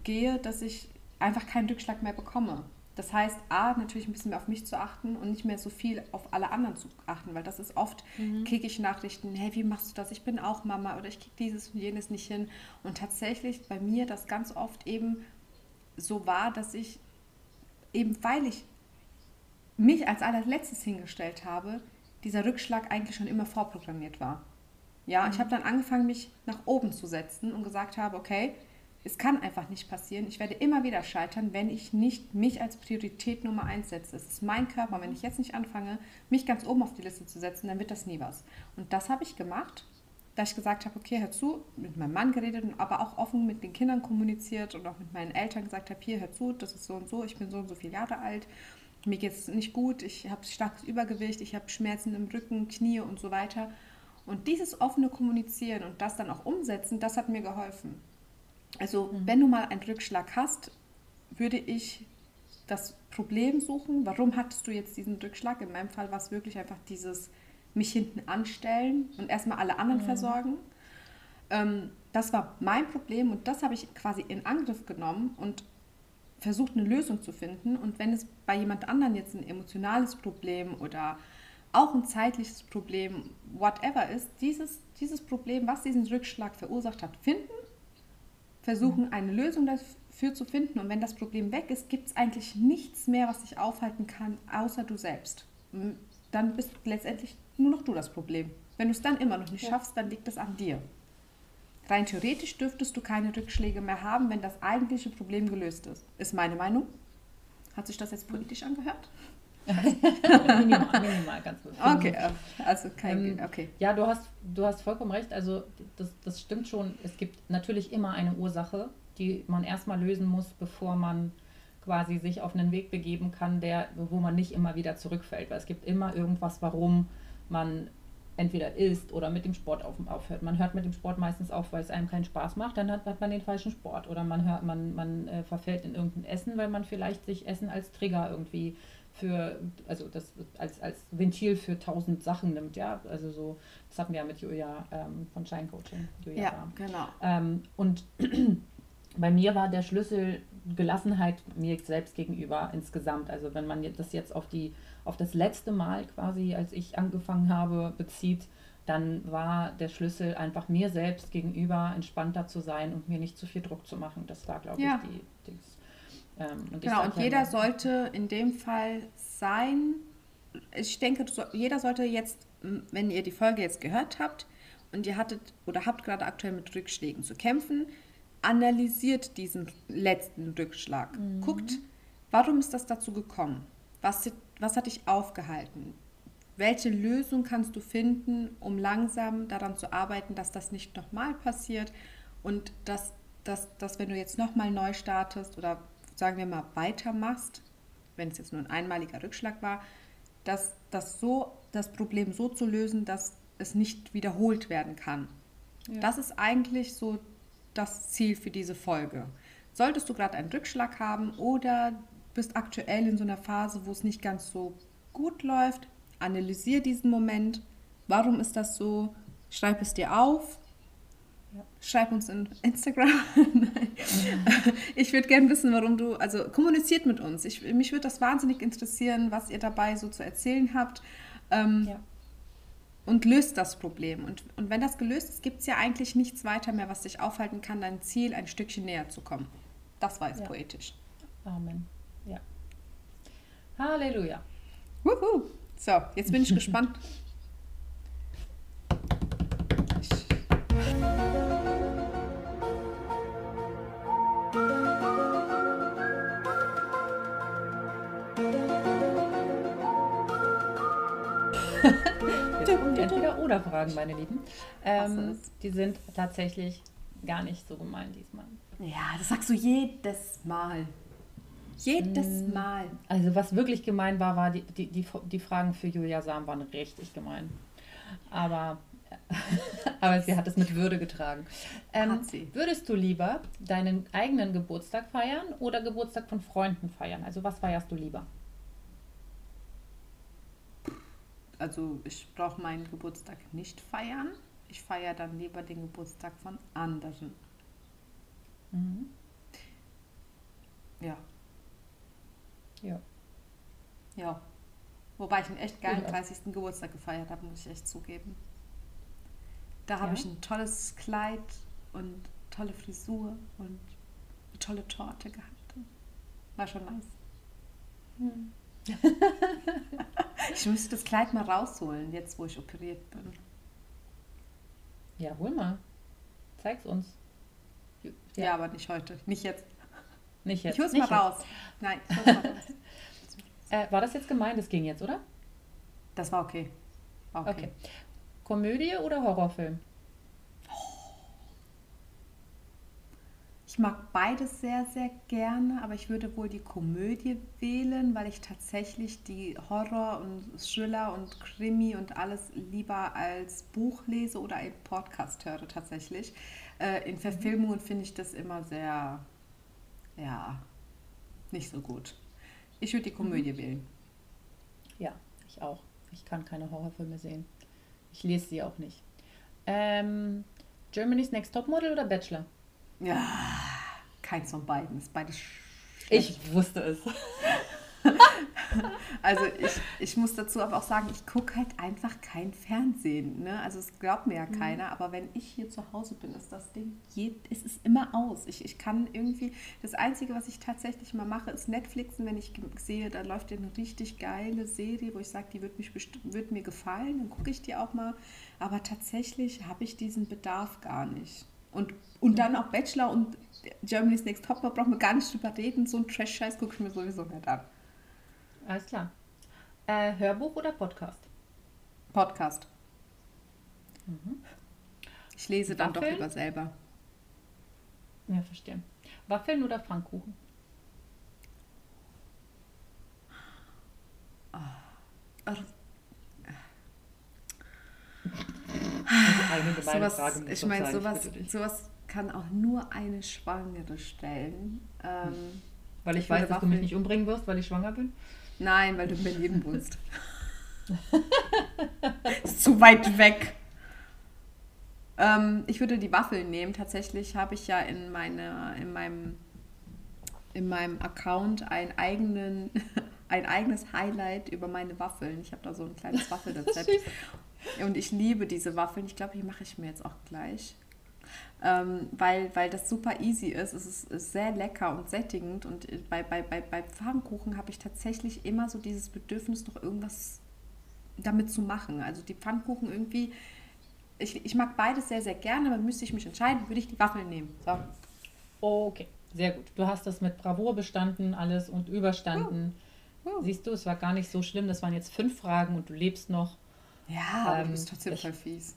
gehe, dass ich einfach keinen Rückschlag mehr bekomme. Das heißt, A, natürlich ein bisschen mehr auf mich zu achten und nicht mehr so viel auf alle anderen zu achten, weil das ist oft, kriege ich Nachrichten, hey, wie machst du das? Ich bin auch Mama oder ich kriege dieses und jenes nicht hin. Und tatsächlich bei mir das ganz oft eben so war, dass ich eben, weil ich mich als allerletztes hingestellt habe, dieser Rückschlag eigentlich schon immer vorprogrammiert war. Ja, ich habe dann angefangen, mich nach oben zu setzen und gesagt habe, okay, es kann einfach nicht passieren. Ich werde immer wieder scheitern, wenn ich nicht mich als Priorität Nummer eins setze. Es ist mein Körper. Wenn ich jetzt nicht anfange, mich ganz oben auf die Liste zu setzen, dann wird das nie was. Und das habe ich gemacht, da ich gesagt habe, okay, hör zu, mit meinem Mann geredet, aber auch offen mit den Kindern kommuniziert und auch mit meinen Eltern gesagt habe, hier, hör zu, das ist so und so, ich bin so und so viele Jahre alt, mir geht es nicht gut, ich habe starkes Übergewicht, ich habe Schmerzen im Rücken, Knie und so weiter. Und dieses offene Kommunizieren und das dann auch umsetzen, das hat mir geholfen. Also wenn du mal einen Rückschlag hast, würde ich das Problem suchen, warum hattest du jetzt diesen Rückschlag? In meinem Fall war es wirklich einfach dieses mich hinten anstellen und erstmal alle anderen versorgen. Ähm, das war mein Problem und das habe ich quasi in Angriff genommen und versucht, eine Lösung zu finden. Und wenn es bei jemand anderen jetzt ein emotionales Problem oder auch ein zeitliches Problem, whatever ist, dieses, dieses Problem, was diesen Rückschlag verursacht hat, finden, versuchen eine Lösung dafür zu finden. Und wenn das Problem weg ist, gibt es eigentlich nichts mehr, was dich aufhalten kann, außer du selbst. Dann bist letztendlich nur noch du das Problem. Wenn du es dann immer noch nicht schaffst, dann liegt es an dir. Rein theoretisch dürftest du keine Rückschläge mehr haben, wenn das eigentliche Problem gelöst ist. Ist meine Meinung. Hat sich das jetzt politisch angehört? *laughs* minimal, minimal, ganz gut. Okay, äh, also kein. Ähm, Okay. Ja, du hast, du hast vollkommen recht. Also das, das stimmt schon. Es gibt natürlich immer eine Ursache, die man erstmal lösen muss, bevor man quasi sich auf einen Weg begeben kann, der, wo man nicht immer wieder zurückfällt. Weil es gibt immer irgendwas, warum man entweder isst oder mit dem Sport auf, aufhört. Man hört mit dem Sport meistens auf, weil es einem keinen Spaß macht, dann hat, hat man den falschen Sport. Oder man hört, man, man äh, verfällt in irgendein Essen, weil man vielleicht sich Essen als Trigger irgendwie für, also das als, als Ventil für tausend Sachen nimmt, ja. Also so, das hatten wir ja mit Julia ähm, von Shine Coaching. Julia Ja, Rahm. genau. Ähm, und *clears throat* bei mir war der Schlüssel Gelassenheit mir selbst gegenüber insgesamt. Also wenn man das jetzt auf die auf das letzte Mal quasi, als ich angefangen habe, bezieht, dann war der Schlüssel einfach mir selbst gegenüber entspannter zu sein und mir nicht zu viel Druck zu machen. Das war, glaube Ja. ich, die. Ähm, Genau, und ja jeder immer- sollte in dem Fall sein, ich denke, jeder sollte jetzt, wenn ihr die Folge jetzt gehört habt und ihr hattet oder habt gerade aktuell mit Rückschlägen zu kämpfen, analysiert diesen letzten Rückschlag. Guckt, warum ist das dazu gekommen? Was, was hat dich aufgehalten? Welche Lösung kannst du finden, um langsam daran zu arbeiten, dass das nicht nochmal passiert und dass, dass, dass wenn du jetzt nochmal neu startest oder sagen wir mal weitermachst, wenn es jetzt nur ein einmaliger Rückschlag war, dass das so das Problem so zu lösen, dass es nicht wiederholt werden kann. Ja. Das ist eigentlich so das Ziel für diese Folge. Solltest du gerade einen Rückschlag haben oder bist aktuell in so einer Phase, wo es nicht ganz so gut läuft, analysier diesen Moment. Warum ist das so? Schreib es dir auf. Ja. Schreib uns in Instagram. *laughs* Ich würde gerne wissen, warum du, also kommuniziert mit uns. Ich, mich würde das wahnsinnig interessieren, was ihr dabei so zu erzählen habt. Ähm, Ja. und löst das Problem. Und, und wenn das gelöst ist, gibt es ja eigentlich nichts weiter mehr, was dich aufhalten kann, dein Ziel ein Stückchen näher zu kommen. Das war jetzt Ja. poetisch. Amen. Ja. Halleluja. Wuhu. So, jetzt bin ich *laughs* gespannt. Jetzt kommen die Entweder-Oder-Fragen, meine Lieben. Ähm, die sind tatsächlich gar nicht so gemein diesmal. ja, das sagst du jedes Mal. Jedes Mal. Also was wirklich gemein war, war die, die, die, die Fragen für Julia Sam waren richtig gemein. Aber, *laughs* aber sie hat es mit Würde getragen. Ähm. Würdest du lieber deinen eigenen Geburtstag feiern oder Geburtstag von Freunden feiern? Also was feierst du lieber? Also ich brauche meinen Geburtstag nicht feiern. Ich feiere dann lieber den Geburtstag von anderen. Mhm. Ja. Ja. Ja. Wobei ich einen echt geilen Ja. 30. Geburtstag gefeiert habe, muss ich echt zugeben. Da habe Ja? ich ein tolles Kleid und tolle Frisur und eine tolle Torte gehabt. War schon nice. Hm. *laughs* Ich müsste das Kleid mal rausholen, jetzt wo ich operiert bin. Ja, hol mal. Zeig's uns. Ja, aber nicht heute. Nicht jetzt. Nicht jetzt. Ich hol's nicht mal raus. Nein, ich hol's mal raus. *laughs* Jetzt. Äh, war das jetzt gemein? Das ging jetzt, oder? Das war okay. War okay. Okay. Komödie oder Horrorfilm? Ich mag beides sehr, sehr gerne, aber ich würde wohl die Komödie wählen, weil ich tatsächlich die Horror und Thriller und Krimi und alles lieber als Buch lese oder einen Podcast höre tatsächlich. Äh, in Verfilmungen finde ich das immer sehr, ja, nicht so gut. Ich würde die Komödie wählen. Ja, ich auch. Ich kann keine Horrorfilme sehen. Ich lese sie auch nicht. Ähm, Germany's Next Topmodel oder Bachelor? Ja, keins von beiden. Ist beides Ich wusste es. *laughs* *laughs* Also ich, ich muss dazu aber auch sagen, ich gucke halt einfach kein Fernsehen. Ne? Also es glaubt mir ja keiner, aber wenn ich hier zu Hause bin, ist das Ding, je, es ist immer aus. Ich, ich kann irgendwie, das Einzige, was ich tatsächlich mal mache, ist Netflixen, wenn ich sehe, da läuft ja eine richtig geile Serie, wo ich sage, die wird, mich wird mir gefallen, dann gucke ich die auch mal. Aber tatsächlich habe ich diesen Bedarf gar nicht. Und, und dann auch Bachelor und Germany's Next Topmodel brauchen wir gar nicht drüber reden. So ein Trash-Scheiß gucke ich mir sowieso nicht an. Alles klar. Äh, Hörbuch oder Podcast? Podcast. Mhm. Ich lese dann Waffeln? doch lieber selber. Ja, verstehe. Waffeln oder Pfannkuchen? Ah. Also sowas, Frage ich meine, sowas, sowas kann auch nur eine Schwangere stellen. Ähm, weil ich, ich weiß, dass Waffeln. du mich nicht umbringen wirst, weil ich schwanger bin? Nein, weil du in Berlin wohnst. *laughs* ist zu weit weg. Ähm, ich würde die Waffeln nehmen. Tatsächlich habe ich ja in, meine, in, meinem, in meinem Account einen eigenen, *laughs* ein eigenes Highlight über meine Waffeln. Ich habe da so ein kleines *laughs* Waffelrezept. Und ich liebe diese Waffeln. Ich glaube, die mache ich mir jetzt auch gleich. Ähm, weil, weil das super easy ist. Es ist, ist sehr lecker und sättigend. Und bei, bei, bei, bei Pfannkuchen habe ich tatsächlich immer so dieses Bedürfnis, noch irgendwas damit zu machen. Also die Pfannkuchen irgendwie. Ich, ich mag beides sehr, sehr gerne, aber müsste ich mich entscheiden, würde ich die Waffeln nehmen. So. Okay, sehr gut. Du hast das mit Bravour bestanden, alles und überstanden. Oh. Siehst du, es war gar nicht so schlimm. Das waren jetzt fünf Fragen und du lebst noch. Ja, aber Ähm, du bist trotzdem ich- voll fies.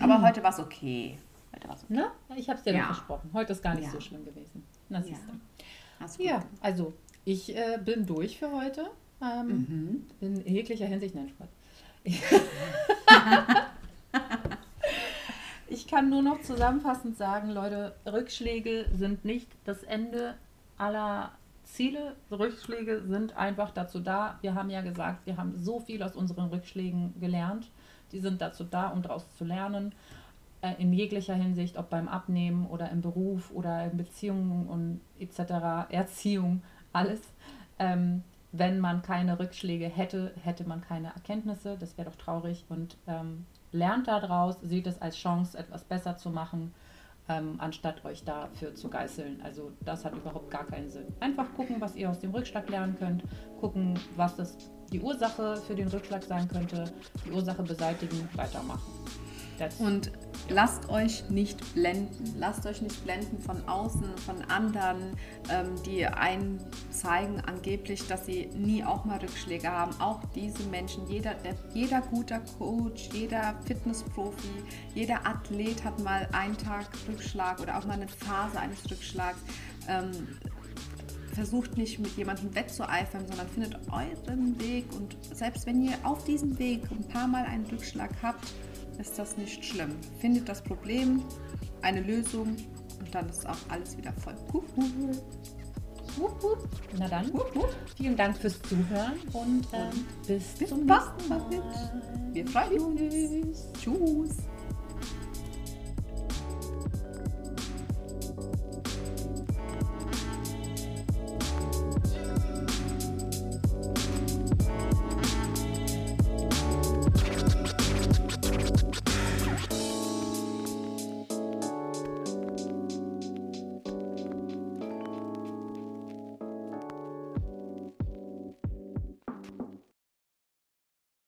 Aber *clears throat* heute war es okay. War's okay. Na, ich habe es dir Ja. versprochen. Heute ist gar nicht Ja. so schlimm gewesen. Na, Ja. siehst du. Ja, also ich äh, bin durch für heute. Ähm, Mhm. In jeglicher Hinsicht, nein, Spaß. *laughs* Ich kann nur noch zusammenfassend sagen, Leute, Rückschläge sind nicht das Ende aller Ziele. Rückschläge sind einfach dazu da. Wir haben ja gesagt, wir haben so viel aus unseren Rückschlägen gelernt. Die sind dazu da, um daraus zu lernen. Äh, in jeglicher Hinsicht, ob beim Abnehmen oder im Beruf oder in Beziehungen und etc., Erziehung, alles. Ähm, wenn man keine Rückschläge hätte, hätte man keine Erkenntnisse. Das wäre doch traurig. Und ähm, lernt daraus, seht es als Chance, etwas besser zu machen, ähm, anstatt euch dafür zu geißeln. Also das hat überhaupt gar keinen Sinn. Einfach gucken, was ihr aus dem Rückschlag lernen könnt, gucken, was das die Ursache für den Rückschlag sein könnte, die Ursache beseitigen, weitermachen. Und lasst euch nicht blenden. Lasst euch nicht blenden von außen, von anderen, ähm, die einen zeigen angeblich, dass sie nie auch mal Rückschläge haben. Auch diese Menschen, jeder, der, jeder guter Coach, jeder Fitnessprofi, jeder Athlet hat mal einen Tag Rückschlag oder auch mal eine Phase eines Rückschlags. Ähm, versucht nicht mit jemandem wettzueifern, sondern findet euren Weg. Und selbst wenn ihr auf diesem Weg ein paar Mal einen Rückschlag habt, ist das nicht schlimm. Findet das Problem, eine Lösung und dann ist auch alles wieder voll. Na dann, vielen Dank fürs Zuhören und ähm, bis, Bis zum nächsten Mal. Wir freuen uns. Tschüss.